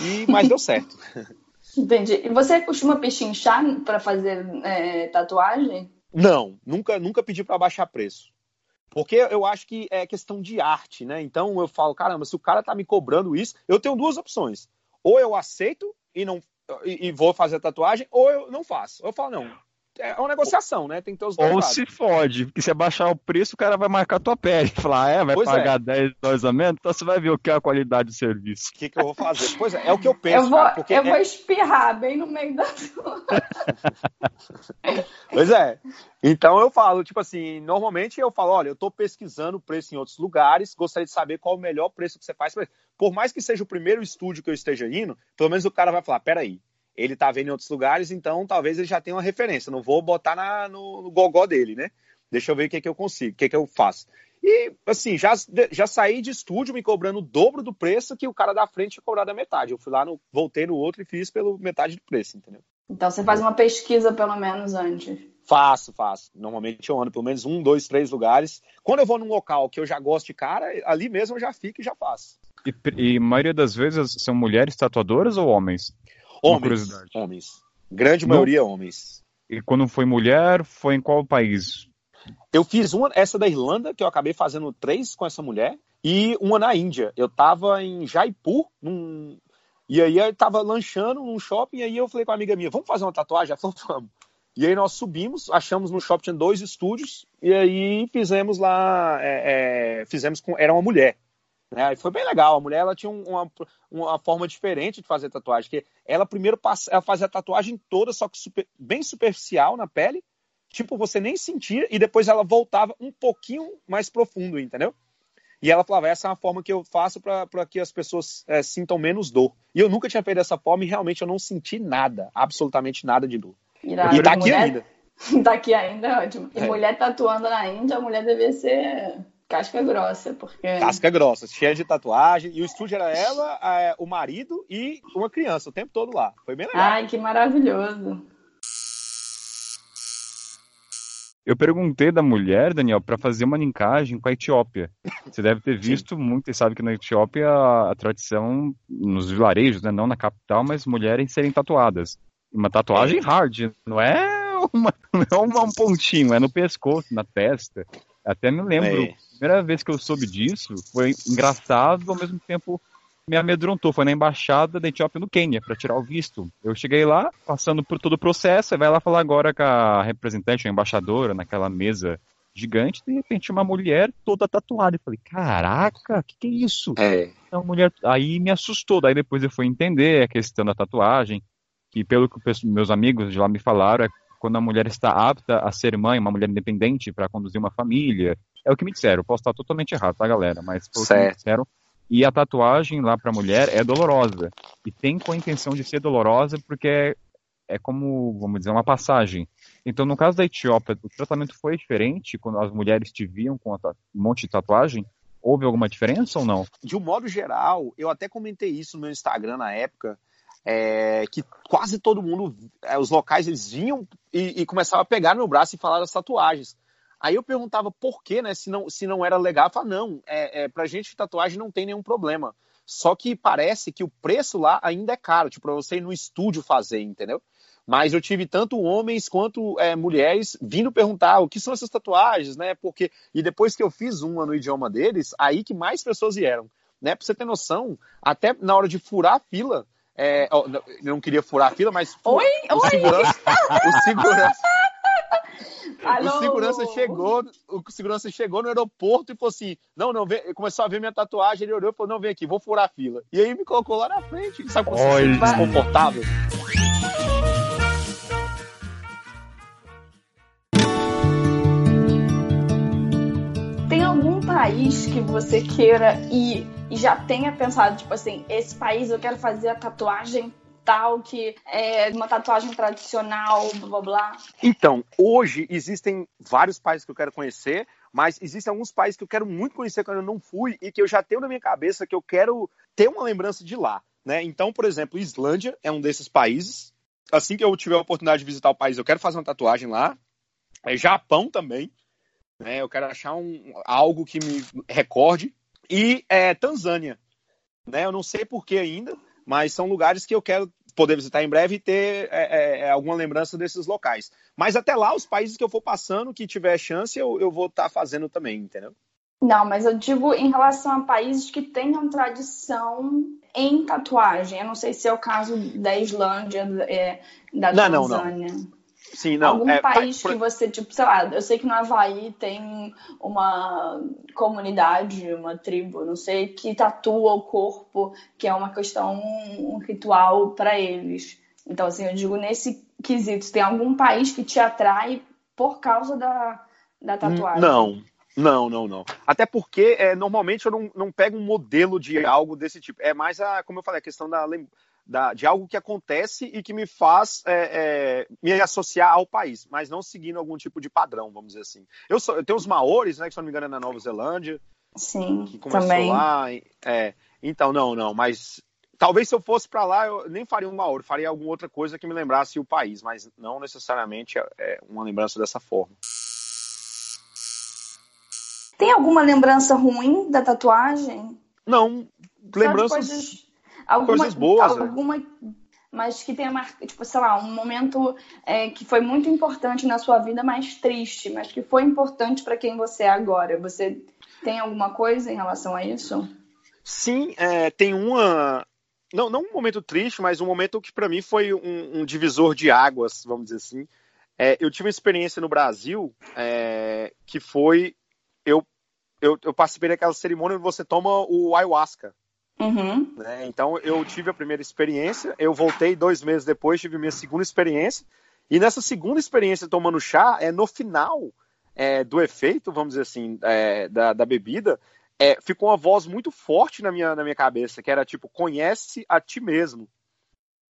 E, mas deu certo. Entendi. E você costuma pechinchar para fazer é, tatuagem? Não, nunca, nunca pedi para baixar preço. Porque eu acho que é questão de arte, né? Então eu falo, caramba, se o cara tá me cobrando isso, eu tenho duas opções. Ou eu aceito e não e, vou fazer a tatuagem, ou eu não faço. Eu falo, não, é uma negociação, né? Tem que ter os dois Ou lados. se fode, porque se abaixar o preço, o cara vai marcar a tua pele. Falar, ah, é, vai pois pagar é. 10 dólares a menos, então você vai ver o que é a qualidade do serviço. O que, que eu vou fazer? Pois é, é o que eu penso. Eu vou, cara, eu é... vou espirrar bem no meio da tua. pois é. Então eu falo, tipo assim, normalmente eu falo, olha, eu tô pesquisando o preço em outros lugares, gostaria de saber qual o melhor preço que você faz. Por mais que seja o primeiro estúdio que eu esteja indo, pelo menos o cara vai falar, peraí, ele tá vendo em outros lugares, então talvez ele já tenha uma referência. Não vou botar na, no, no gogó dele, né? Deixa eu ver o que, que eu consigo, o que, que eu faço. E, assim, já, já saí de estúdio me cobrando o dobro do preço que o cara da frente ia cobrar da metade. Eu fui lá, no, voltei no outro e fiz pelo metade do preço, entendeu? Então você faz uma pesquisa pelo menos antes. Faço, faço. Normalmente eu ando pelo menos um, dois, três lugares. Quando eu vou num local que eu já gosto de cara, ali mesmo eu já fico e já faço. E, e a maioria das vezes são mulheres tatuadoras ou homens? Homens. Homens. Grande maioria no... homens. E quando foi mulher, foi em qual país? Eu fiz uma, essa da Irlanda, que eu acabei fazendo três com essa mulher, e uma na Índia. Eu tava em Jaipur, num... e aí eu tava lanchando num shopping, e aí eu falei com a amiga minha, vamos fazer uma tatuagem? Ela falou, vamos. E aí nós subimos, achamos no shopping dois estúdios, e aí fizemos lá, é, é, fizemos com, era uma mulher. Né? foi bem legal. A mulher ela tinha uma, uma forma diferente de fazer tatuagem. Que ela primeiro passa, ela fazia a tatuagem toda, só que super, bem superficial na pele. Tipo, você nem sentia, e depois ela voltava um pouquinho mais profundo, entendeu? E ela falava, essa é uma forma que eu faço para que as pessoas é, sintam menos dor. E eu nunca tinha feito dessa forma e realmente eu não senti nada, absolutamente nada de dor. Irado. E tá aqui mulher... ainda. tá aqui ainda, é ótimo. E é. mulher tatuando na Índia, a mulher devia ser Casca grossa, porque. Casca grossa, cheia de tatuagem. E o estúdio era ela, a, o marido e uma criança o tempo todo lá. Foi bem legal. Ai, que maravilhoso. Eu perguntei da mulher, Daniel, para fazer uma linkagem com a Etiópia. Você deve ter visto Sim. muito e sabe que na Etiópia a tradição nos vilarejos, né, não na capital, mas mulheres serem tatuadas. Uma tatuagem é. hard, não é, uma, não é um pontinho, é no pescoço, na testa. Até me lembro, é. a primeira vez que eu soube disso foi engraçado, ao mesmo tempo me amedrontou. Foi na embaixada da Etiópia no Quênia para tirar o visto. Eu cheguei lá, passando por todo o processo, e vai lá falar agora com a representante, a embaixadora, naquela mesa gigante, de repente uma mulher toda tatuada. Eu falei, caraca, o que, que é isso? É. Então, mulher... Aí me assustou, daí depois eu fui entender a questão da tatuagem, que pelo que meus amigos de lá me falaram, é quando a mulher está apta a ser mãe, uma mulher independente para conduzir uma família. É o que me disseram. posso estar totalmente errado, tá, galera? Mas foi o que me disseram. E a tatuagem lá para a mulher é dolorosa. E tem com a intenção de ser dolorosa porque é, é como, vamos dizer, uma passagem. Então, no caso da Etiópia, o tratamento foi diferente quando as mulheres te viam com um monte de tatuagem? Houve alguma diferença ou não? De um modo geral, eu até comentei isso no meu Instagram na época, é, que quase todo mundo, é, os locais, eles vinham e, e começavam a pegar no meu braço e falar das tatuagens. Aí eu perguntava por quê, né? Se não, se não era legal. Falava, não, é, é, pra gente tatuagem não tem nenhum problema. Só que parece que o preço lá ainda é caro, tipo, pra você ir no estúdio fazer, entendeu? Mas eu tive tanto homens quanto é, mulheres vindo perguntar o que são essas tatuagens, né? Porque e depois que eu fiz uma no idioma deles, aí que mais pessoas vieram, né? Pra você ter noção, até na hora de furar a fila, é, oh, não queria furar a fila, mas oi, o oi. segurança, o segurança, o segurança chegou, o segurança chegou no aeroporto e falou assim: não, não, vem, começou a ver minha tatuagem, ele olhou e falou: não, vem aqui, vou furar a fila. E aí me colocou lá na frente, sabe como você desconfortável? Tem algum país que você queira ir e já tenha pensado, tipo assim, esse país eu quero fazer a tatuagem tal que é uma tatuagem tradicional, blá blá blá? Então, hoje existem vários países que eu quero conhecer, mas existem alguns países que eu quero muito conhecer quando eu não fui e que eu já tenho na minha cabeça que eu quero ter uma lembrança de lá. Né? Então, por exemplo, Islândia é um desses países. Assim que eu tiver a oportunidade de visitar o país, eu quero fazer uma tatuagem lá. É Japão também. Né? Eu quero achar um, algo que me recorde. E é, Tanzânia. Né? Eu não sei por que ainda, mas são lugares que eu quero poder visitar em breve e ter é, é, é, alguma lembrança desses locais. Mas até lá, os países que eu for passando, que tiver chance, eu, eu vou estar tá fazendo também, entendeu? Não, mas eu digo em relação a países que tenham tradição em tatuagem. Eu não sei se é o caso da Islândia, é, da não, Tanzânia. Não, não. Sim, não. Algum é, país que você, tipo, sei lá, eu sei que no Havaí tem uma comunidade, uma tribo, não sei, que tatua o corpo, que é uma questão, um ritual para eles. Então, assim, eu digo nesse quesito, tem algum país que te atrai por causa da, da tatuagem? Não, não, não, não. Até porque é, normalmente eu não, não pego um modelo de algo desse tipo. É mais a, como eu falei, a questão da, da de algo que acontece e que me faz é, é, me associar ao país, mas não seguindo algum tipo de padrão, vamos dizer assim. Eu, sou, eu tenho os Maores, né, que se não me engano é na Nova Zelândia. Sim, que começou também. lá. É, então, não, não, mas talvez se eu fosse para lá, eu nem faria um Maori, faria alguma outra coisa que me lembrasse o país, mas não necessariamente é uma lembrança dessa forma. Tem alguma lembrança ruim da tatuagem? Não, lembranças. Coisas, alguma, coisas boas. Né? Alguma, mas que tenha marcado, tipo, sei lá, um momento é, que foi muito importante na sua vida, mas triste, mas que foi importante para quem você é agora. Você tem alguma coisa em relação a isso? Sim, é, tem uma. Não, não um momento triste, mas um momento que para mim foi um, um, divisor de águas, vamos dizer assim. É, eu tive uma experiência no Brasil é, que foi eu, eu, eu participei daquela cerimônia onde você toma o ayahuasca. Uhum. Né? Então eu tive a primeira experiência, eu voltei dois meses depois, tive minha segunda experiência, e nessa segunda experiência tomando chá, é no final é, do efeito, vamos dizer assim, é, da, da bebida, é, ficou uma voz muito forte na minha, na minha cabeça, que era tipo, conhece a ti mesmo.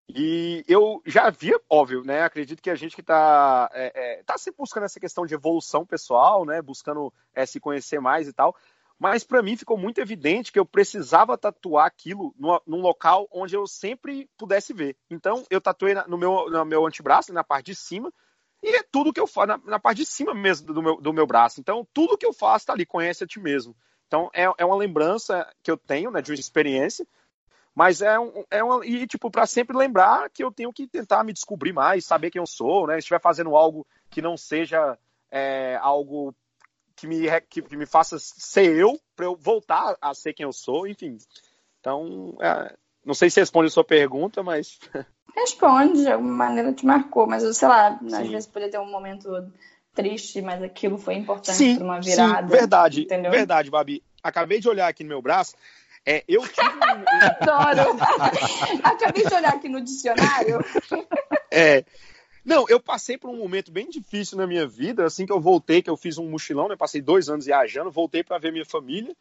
E eu já via, óbvio, né? Acredito que a gente que está é, é, tá sempre buscando essa questão de evolução pessoal, né? Buscando é, se conhecer mais e tal. Mas para mim ficou muito evidente que eu precisava tatuar aquilo no, num local onde eu sempre pudesse ver. Então eu tatuei no meu, no meu antebraço, na parte de cima, e é tudo que eu faço, na, na, parte de cima mesmo do meu, do meu braço. Então tudo que eu faço está ali, conhece a ti mesmo. Então é, é uma lembrança que eu tenho, né, de uma experiência, mas é um, é um e tipo para sempre lembrar que eu tenho que tentar me descobrir mais, saber quem eu sou, né? Se estiver fazendo algo que não seja é, algo que me que, que, me faça ser eu, para eu voltar a ser quem eu sou, enfim. Então, é, não sei se responde a sua pergunta, mas responde de alguma maneira te marcou, mas sei lá, sim. às vezes poderia ter um momento triste, mas aquilo foi importante para uma virada. Sim, verdade, entendeu? verdade, Babi. Acabei de olhar aqui no meu braço é, eu tive um. Adoro! Acabei de olhar aqui no dicionário. É. Não, eu passei por um momento bem difícil na minha vida, assim que eu voltei, que eu fiz um mochilão, né? Passei dois anos viajando, voltei para ver minha família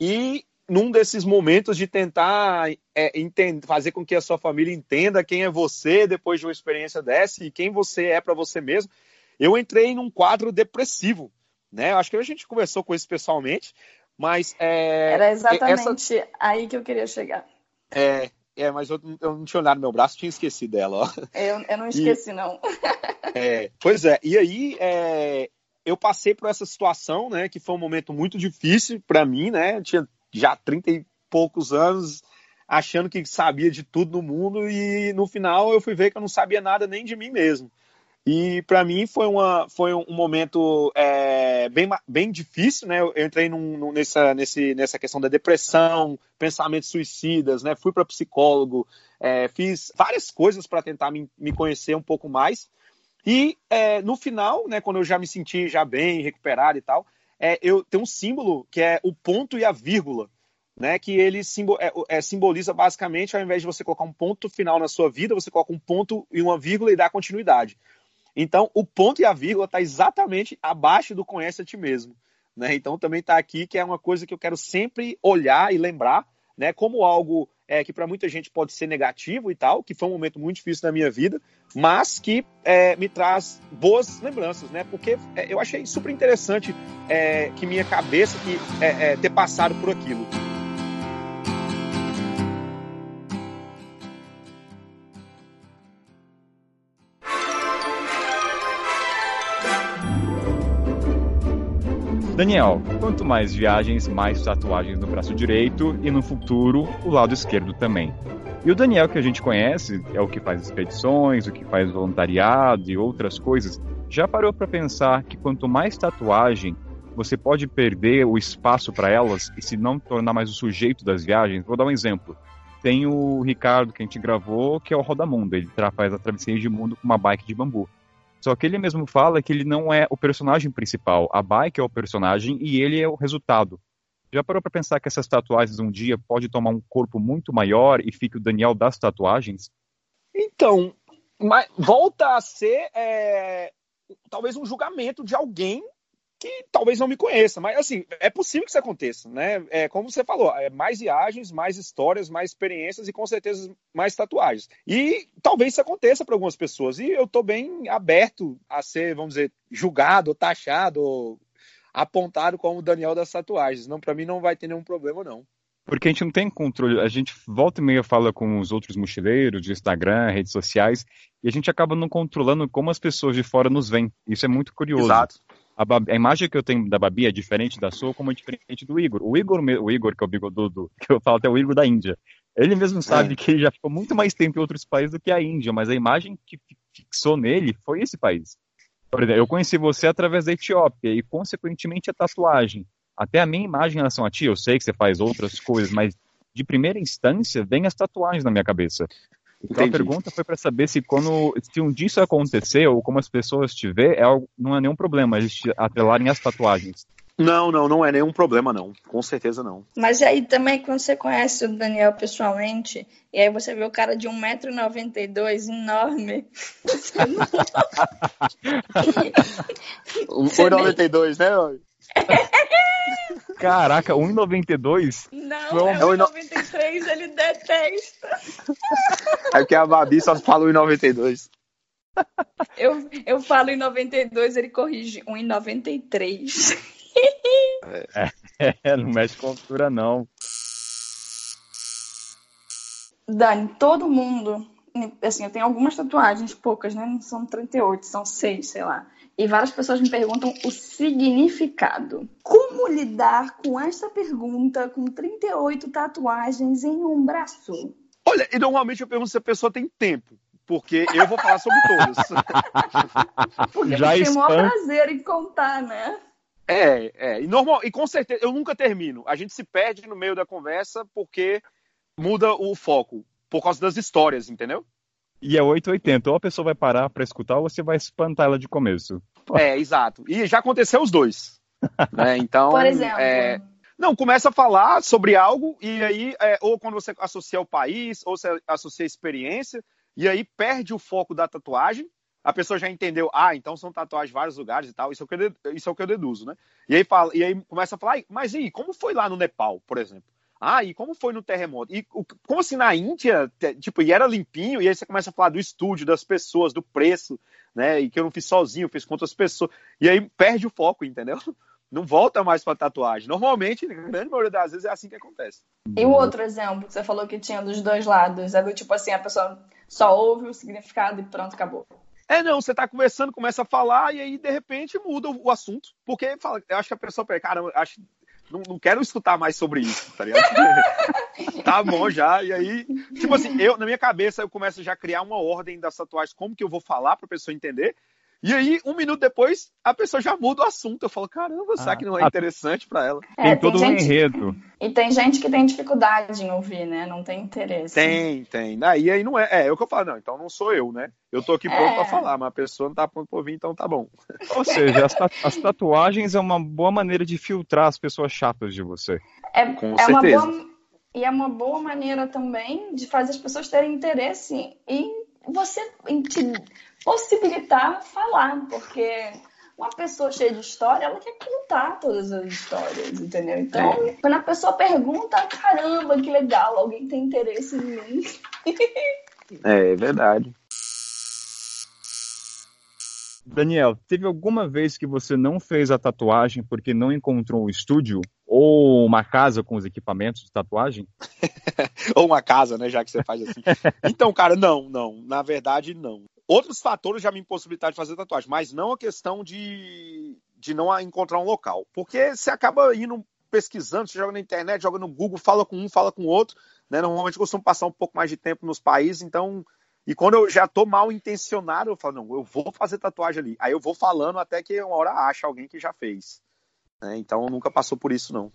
e num desses momentos de tentar é, entender, fazer com que a sua família entenda quem é você depois de uma experiência dessa e quem você é para você mesmo, eu entrei num quadro depressivo, né? Acho que a gente conversou com isso pessoalmente, mas é, Era exatamente essa... aí que eu queria chegar. É, é mas eu, eu não tinha olhado no meu braço, tinha esquecido dela. Ó. Eu, eu não esqueci, e, não. É, pois é, e aí é, eu passei por essa situação, né, que foi um momento muito difícil para mim, né, eu tinha já 30 e poucos anos, achando que sabia de tudo no mundo, e no final eu fui ver que eu não sabia nada nem de mim mesmo. E para mim foi, uma, foi um momento é, bem, bem difícil, né? Eu entrei num, num, nessa, nesse, nessa questão da depressão, pensamentos suicidas, né? Fui para psicólogo, é, fiz várias coisas para tentar me, me, conhecer um pouco mais. E é, no final, né, quando eu já me senti já bem, recuperado e tal, é, eu tenho um símbolo que é o ponto e a vírgula. Né, que ele simbol, é, é, simboliza basicamente, ao invés de você colocar um ponto final na sua vida, você coloca um ponto e uma vírgula e dá continuidade. Então, o ponto e a vírgula está exatamente abaixo do conhece a ti mesmo. Né? Então, também está aqui que é uma coisa que eu quero sempre olhar e lembrar né, como algo é, que para muita gente pode ser negativo e tal, que foi um momento muito difícil na minha vida, mas que é, me traz boas lembranças, né? Porque é, eu achei super interessante é, que minha cabeça que é, é, ter passado por aquilo. Daniel, quanto mais viagens, mais tatuagens no braço direito e no futuro o lado esquerdo também. E o Daniel que a gente conhece é o que faz expedições, o que faz voluntariado e outras coisas. Já parou para pensar que quanto mais tatuagem, você pode perder o espaço para elas e se não tornar mais o sujeito das viagens? Vou dar um exemplo. Tem o Ricardo que a gente gravou, que é o Rodamundo. Ele faz a travessia de mundo com uma bike de bambu. Só que ele mesmo fala que ele não é o personagem principal. A bike é o personagem e ele é o resultado. Já parou para pensar que essas tatuagens um dia pode tomar um corpo muito maior e fique o Daniel das tatuagens? Então, volta a ser é, talvez um julgamento de alguém que talvez não me conheça, mas assim, é possível que isso aconteça, né? É, como você falou, é mais viagens, mais histórias, mais experiências e com certeza mais tatuagens. E talvez isso aconteça para algumas pessoas. E eu estou bem aberto a ser, vamos dizer, julgado, taxado, apontado como o Daniel das tatuagens. Não, para mim não vai ter nenhum problema não. Porque a gente não tem controle, a gente volta e meia fala com os outros mochileiros de Instagram, redes sociais, e a gente acaba não controlando como as pessoas de fora nos veem. Isso é muito curioso. Exato a, Babi, a, imagem que eu tenho da Babi é diferente da sua, como é diferente do Igor. O Igor, o Igor que é o bigodudo, que eu falo até o Igor da Índia, ele mesmo sabe é. que ele já ficou muito mais tempo em outros países do que a Índia, mas a imagem que fixou nele foi esse país. Por exemplo, eu conheci você através da Etiópia e, consequentemente, a tatuagem. Até a minha imagem em relação a ti, eu sei que você faz outras coisas, mas de primeira instância, vem as tatuagens na minha cabeça. Então Entendi. a pergunta foi para saber se quando se um dia isso acontecer ou como as pessoas te vê, é algo, não é nenhum problema eles te atrelarem as tatuagens. Não, não, não é nenhum problema, não. Com certeza não. Mas aí também, quando você conhece o Daniel pessoalmente, e aí você vê o cara de 1,92m enorme. Você não... 1,92m, né? Caraca, 1,92? Não, é 1,93, ele detesta. É porque a Babi só fala 1,92. Eu, eu falo em 92, ele corrige 1,93. É, é, não mexe com altura, não. Dani, todo mundo. Assim, eu tenho algumas tatuagens, poucas, né? Não são 38, são 6, sei lá e várias pessoas me perguntam o significado. Como lidar com essa pergunta com 38 tatuagens em um braço? Olha, e normalmente eu pergunto se a pessoa tem tempo. Porque eu vou falar sobre todas. porque Já tem o maior prazer em contar, né? É, é. E, normal, e com certeza, eu nunca termino. A gente se perde no meio da conversa porque muda o foco. Por causa das histórias, entendeu? E é 880. Ou a pessoa vai parar para escutar ou você vai espantar ela de começo. É, exato. E já aconteceu os dois. né? Então. Por exemplo. É... Não, começa a falar sobre algo e aí, é, ou quando você associa o país, ou você associa a experiência, e aí perde o foco da tatuagem. A pessoa já entendeu, ah, então são tatuagens em vários lugares e tal. Isso é o que eu, isso é o que eu deduzo, né? E aí, fala, e aí começa a falar, mas e como foi lá no Nepal, por exemplo? Ah, e como foi no terremoto? E como assim na Índia, tipo, e era limpinho, e aí você começa a falar do estúdio, das pessoas, do preço, né? E que eu não fiz sozinho, fiz com outras pessoas. E aí perde o foco, entendeu? Não volta mais pra tatuagem. Normalmente, na grande maioria das vezes, é assim que acontece. E o outro exemplo que você falou que tinha dos dois lados, é do tipo assim, a pessoa só ouve o significado e pronto, acabou. É, não, você tá conversando, começa a falar, e aí, de repente, muda o assunto. Porque fala, eu acho que a pessoa, cara, acho não, não quero escutar mais sobre isso, tá ligado? tá bom já. E aí, tipo assim, eu, na minha cabeça, eu começo já a criar uma ordem das tatuagens, como que eu vou falar pra pessoa entender. E aí, um minuto depois, a pessoa já muda o assunto. Eu falo, caramba, será ah, que não é interessante para ela? É, tem todo um enredo. E tem gente que tem dificuldade em ouvir, né? Não tem interesse. Tem, tem. Aí, aí não é. É, é o que eu falo, não, então não sou eu, né? Eu tô aqui pronto é. pra falar, mas a pessoa não tá pronto pra ouvir, então tá bom. Ou seja, as, as tatuagens é uma boa maneira de filtrar as pessoas chatas de você. É, Com é certeza. Uma boa, e é uma boa maneira também de fazer as pessoas terem interesse em você, te possibilitar falar, porque uma pessoa cheia de história, ela quer contar todas as histórias, entendeu? Então, é. quando a pessoa pergunta, caramba, que legal, alguém tem interesse em mim. é, é verdade. Daniel, teve alguma vez que você não fez a tatuagem porque não encontrou um estúdio ou uma casa com os equipamentos de tatuagem? ou uma casa, né, já que você faz assim. então, cara, não, não. Na verdade, não. Outros fatores já me impossibilitaram de fazer tatuagem, mas não a questão de, de não encontrar um local. Porque você acaba indo pesquisando, você joga na internet, joga no Google, fala com um, fala com outro. Né? Normalmente eu costumo passar um pouco mais de tempo nos países, então e quando eu já tô mal intencionado, eu falo, não, eu vou fazer tatuagem ali. Aí eu vou falando até que uma hora acha alguém que já fez. Né? Então nunca passou por isso, não.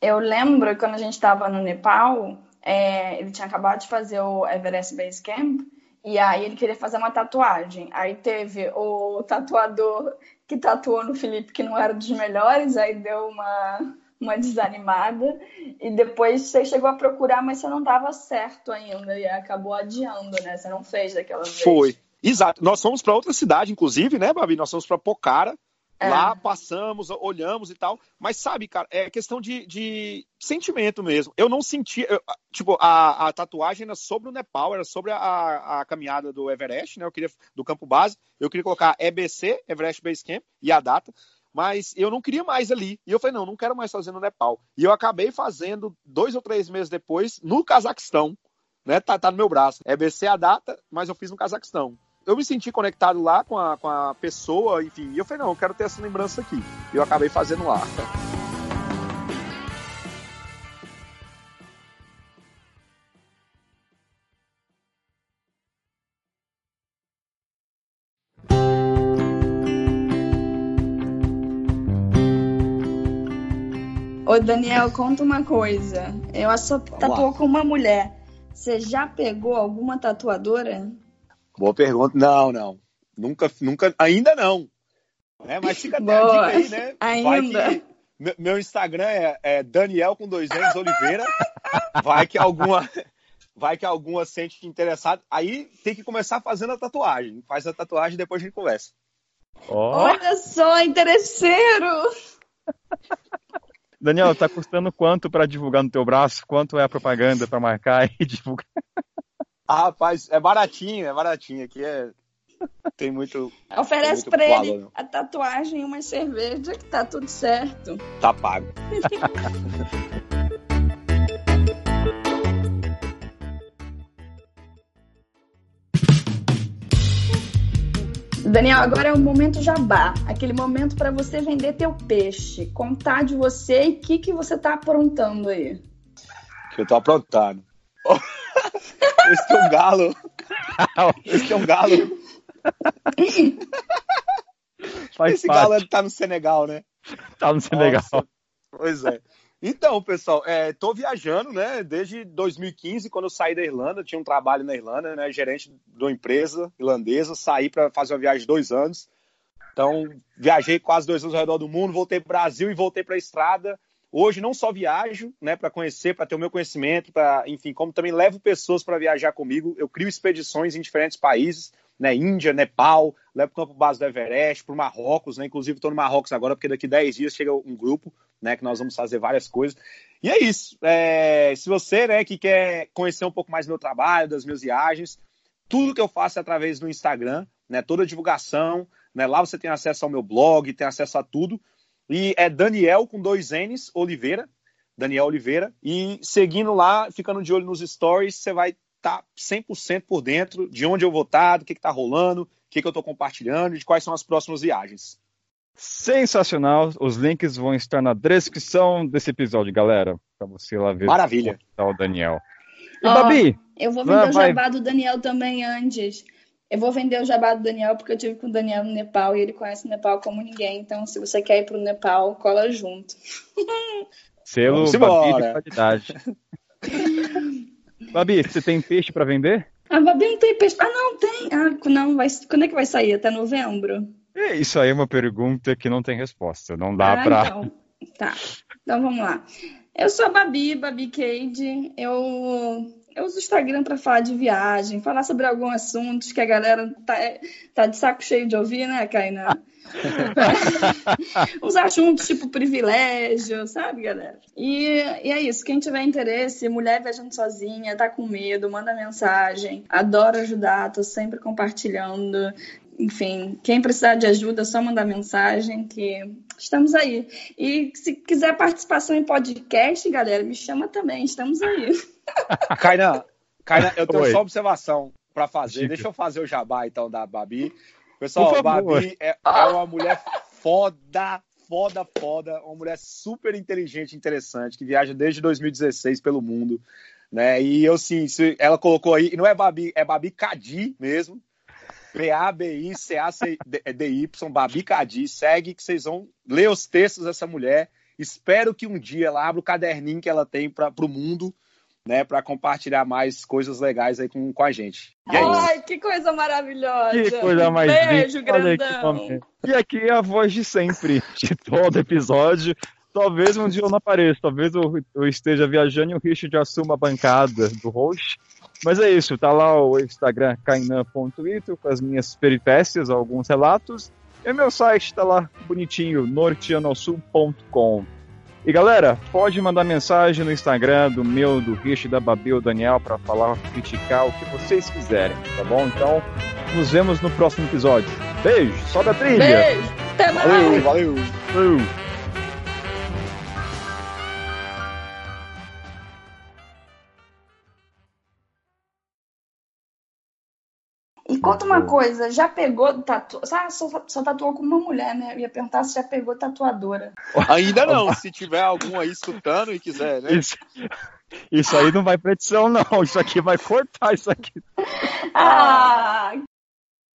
Eu lembro quando a gente estava no Nepal, é, ele tinha acabado de fazer o Everest Base Camp, e aí ele queria fazer uma tatuagem. Aí teve o tatuador que tatuou no Felipe, que não era dos melhores, aí deu uma uma desanimada e depois você chegou a procurar, mas você não dava certo ainda e acabou adiando, né? Você não fez daquela vez. Foi. Exato. Nós fomos para outra cidade, inclusive, né, Babi? Nós fomos para Pocara. É. Lá passamos, olhamos e tal. Mas sabe, cara, é questão de, de sentimento mesmo. Eu não senti. Eu, tipo, a, a, tatuagem era sobre o Nepal, era sobre a, a caminhada do Everest, né? Eu queria, do campo base. Eu queria colocar EBC, Everest Base Camp, e a data mas eu não queria mais ali. E eu falei, não, não quero mais fazer no Nepal. E eu acabei fazendo dois ou três meses depois no Cazaquistão, né? Tá, tá no meu braço. É BC a data, mas eu fiz no Cazaquistão. Eu me senti conectado lá com a, com a pessoa, enfim. E eu falei, não, eu quero ter essa lembrança aqui. E eu acabei fazendo lá. Ô, Daniel, conta uma coisa. Eu só tatuou com uma mulher. Você já pegou alguma tatuadora? Boa pergunta. Não, não. Nunca, nunca, ainda não. É, mas fica até Boa. a dica aí, né? Ainda. Que, meu Instagram é, é, Daniel com dois N's Oliveira. Vai que alguma, vai que alguma sente interessado. Aí tem que começar fazendo a tatuagem. Faz a tatuagem e depois a gente conversa. Oh. Olha só, interesseiro! Daniel, tá custando quanto para divulgar no teu braço? Quanto é a propaganda para marcar e divulgar? Ah, rapaz, é baratinho, é baratinho. Aqui é. Tem muito. Oferece para ele a tatuagem e uma cerveja que tá tudo certo. Tá pago. Daniel, agora é o momento jabá, aquele momento para você vender teu peixe, contar de você e o que, que você tá aprontando aí. Que eu tô aprontando. Esse é um galo. Esse é um galo. Faz Esse parte. galo tá no Senegal, né? Tá no Senegal. Nossa. Pois é. Então, pessoal, estou é, viajando, né? Desde 2015, quando eu saí da Irlanda, tinha um trabalho na Irlanda, né? Gerente de uma empresa irlandesa, saí para fazer uma viagem de dois anos. Então, viajei quase dois anos ao redor do mundo, voltei para o Brasil e voltei para a estrada. Hoje não só viajo, né, para conhecer, para ter o meu conhecimento, para, enfim, como também levo pessoas para viajar comigo. Eu crio expedições em diferentes países, né, Índia, Nepal, levo para o campo base do Everest, para o Marrocos, né, inclusive estou no Marrocos agora, porque daqui 10 dias chega um grupo, né, que nós vamos fazer várias coisas. E é isso. É, se você, né, que quer conhecer um pouco mais do meu trabalho, das minhas viagens, tudo que eu faço é através do Instagram, né, toda a divulgação, né, lá você tem acesso ao meu blog, tem acesso a tudo. E é Daniel com dois N's, Oliveira, Daniel Oliveira. E seguindo lá, ficando de olho nos stories, você vai estar tá 100% por dentro de onde eu vou estar, tá, do que está rolando, o que, que eu estou compartilhando e de quais são as próximas viagens. Sensacional. Os links vão estar na descrição desse episódio, galera. Para você lá ver. Maravilha. Tá o Daniel. E, oh, Babi? Eu vou vender o jabá do Daniel também antes. Eu vou vender o jabá do Daniel porque eu tive com o Daniel no Nepal e ele conhece o Nepal como ninguém. Então, se você quer ir para o Nepal, cola junto. Selo Babi de qualidade. Babi, você tem peixe para vender? A Babi não tem peixe. Ah, não, tem. Ah, não, vai... quando é que vai sair? Até novembro? É, isso aí é uma pergunta que não tem resposta. Não dá ah, para. Então. Tá. Então vamos lá. Eu sou a Babi, Babi Cade. Eu Eu uso o Instagram para falar de viagem, falar sobre alguns assuntos que a galera tá, tá de saco cheio de ouvir, né, Kainan? Uns assuntos tipo privilégio, sabe, galera? E, e, é isso. Quem tiver interesse, mulher viajando sozinha, tá com medo, manda mensagem. Adoro ajudar, tô sempre compartilhando. Enfim, quem precisar de ajuda, é só mandar mensagem que estamos aí. E se quiser participação em podcast, galera, me chama também, estamos aí. Kainan, Kainan eu tenho Oi. só observação para fazer. Chico. Deixa eu fazer o jabá então da Babi. Pessoal, a Babi é, é uma mulher foda, foda, foda, uma mulher super inteligente, interessante, que viaja desde 2016 pelo mundo, né? E eu sim, ela colocou aí, não é Babi, é Babi Cadi mesmo. P-A-B-I-C-A-C-D-Y, Babi Cadi, segue que vocês vão ler os textos dessa mulher. Espero que um dia ela abra o caderninho que ela tem para o mundo né, para compartilhar mais coisas legais aí com, com a gente. E é Ai, isso. que coisa maravilhosa! Que coisa mais Beijo, grandão! E aqui é a voz de sempre, de todo episódio. Talvez um dia eu não apareça, talvez eu, eu esteja viajando e o Richard assuma a bancada do host. Mas é isso, tá lá o Instagram kainan.ito com as minhas peripécias, alguns relatos. E meu site tá lá bonitinho, norteanosul.com. E galera, pode mandar mensagem no Instagram do meu, do Rich, da Babi ou Daniel para falar, criticar o que vocês quiserem, tá bom? Então, nos vemos no próximo episódio. Beijo, sobe a trilha! Beijo! Até mais! Valeu, valeu! valeu. Conta uma coisa, já pegou tatu... Ah, só, só tatuou com uma mulher, né? Eu ia perguntar se já pegou tatuadora. Ainda não, se tiver algum aí escutando e quiser, né? Isso, isso aí não vai pra edição, não. Isso aqui vai cortar isso aqui. Ah,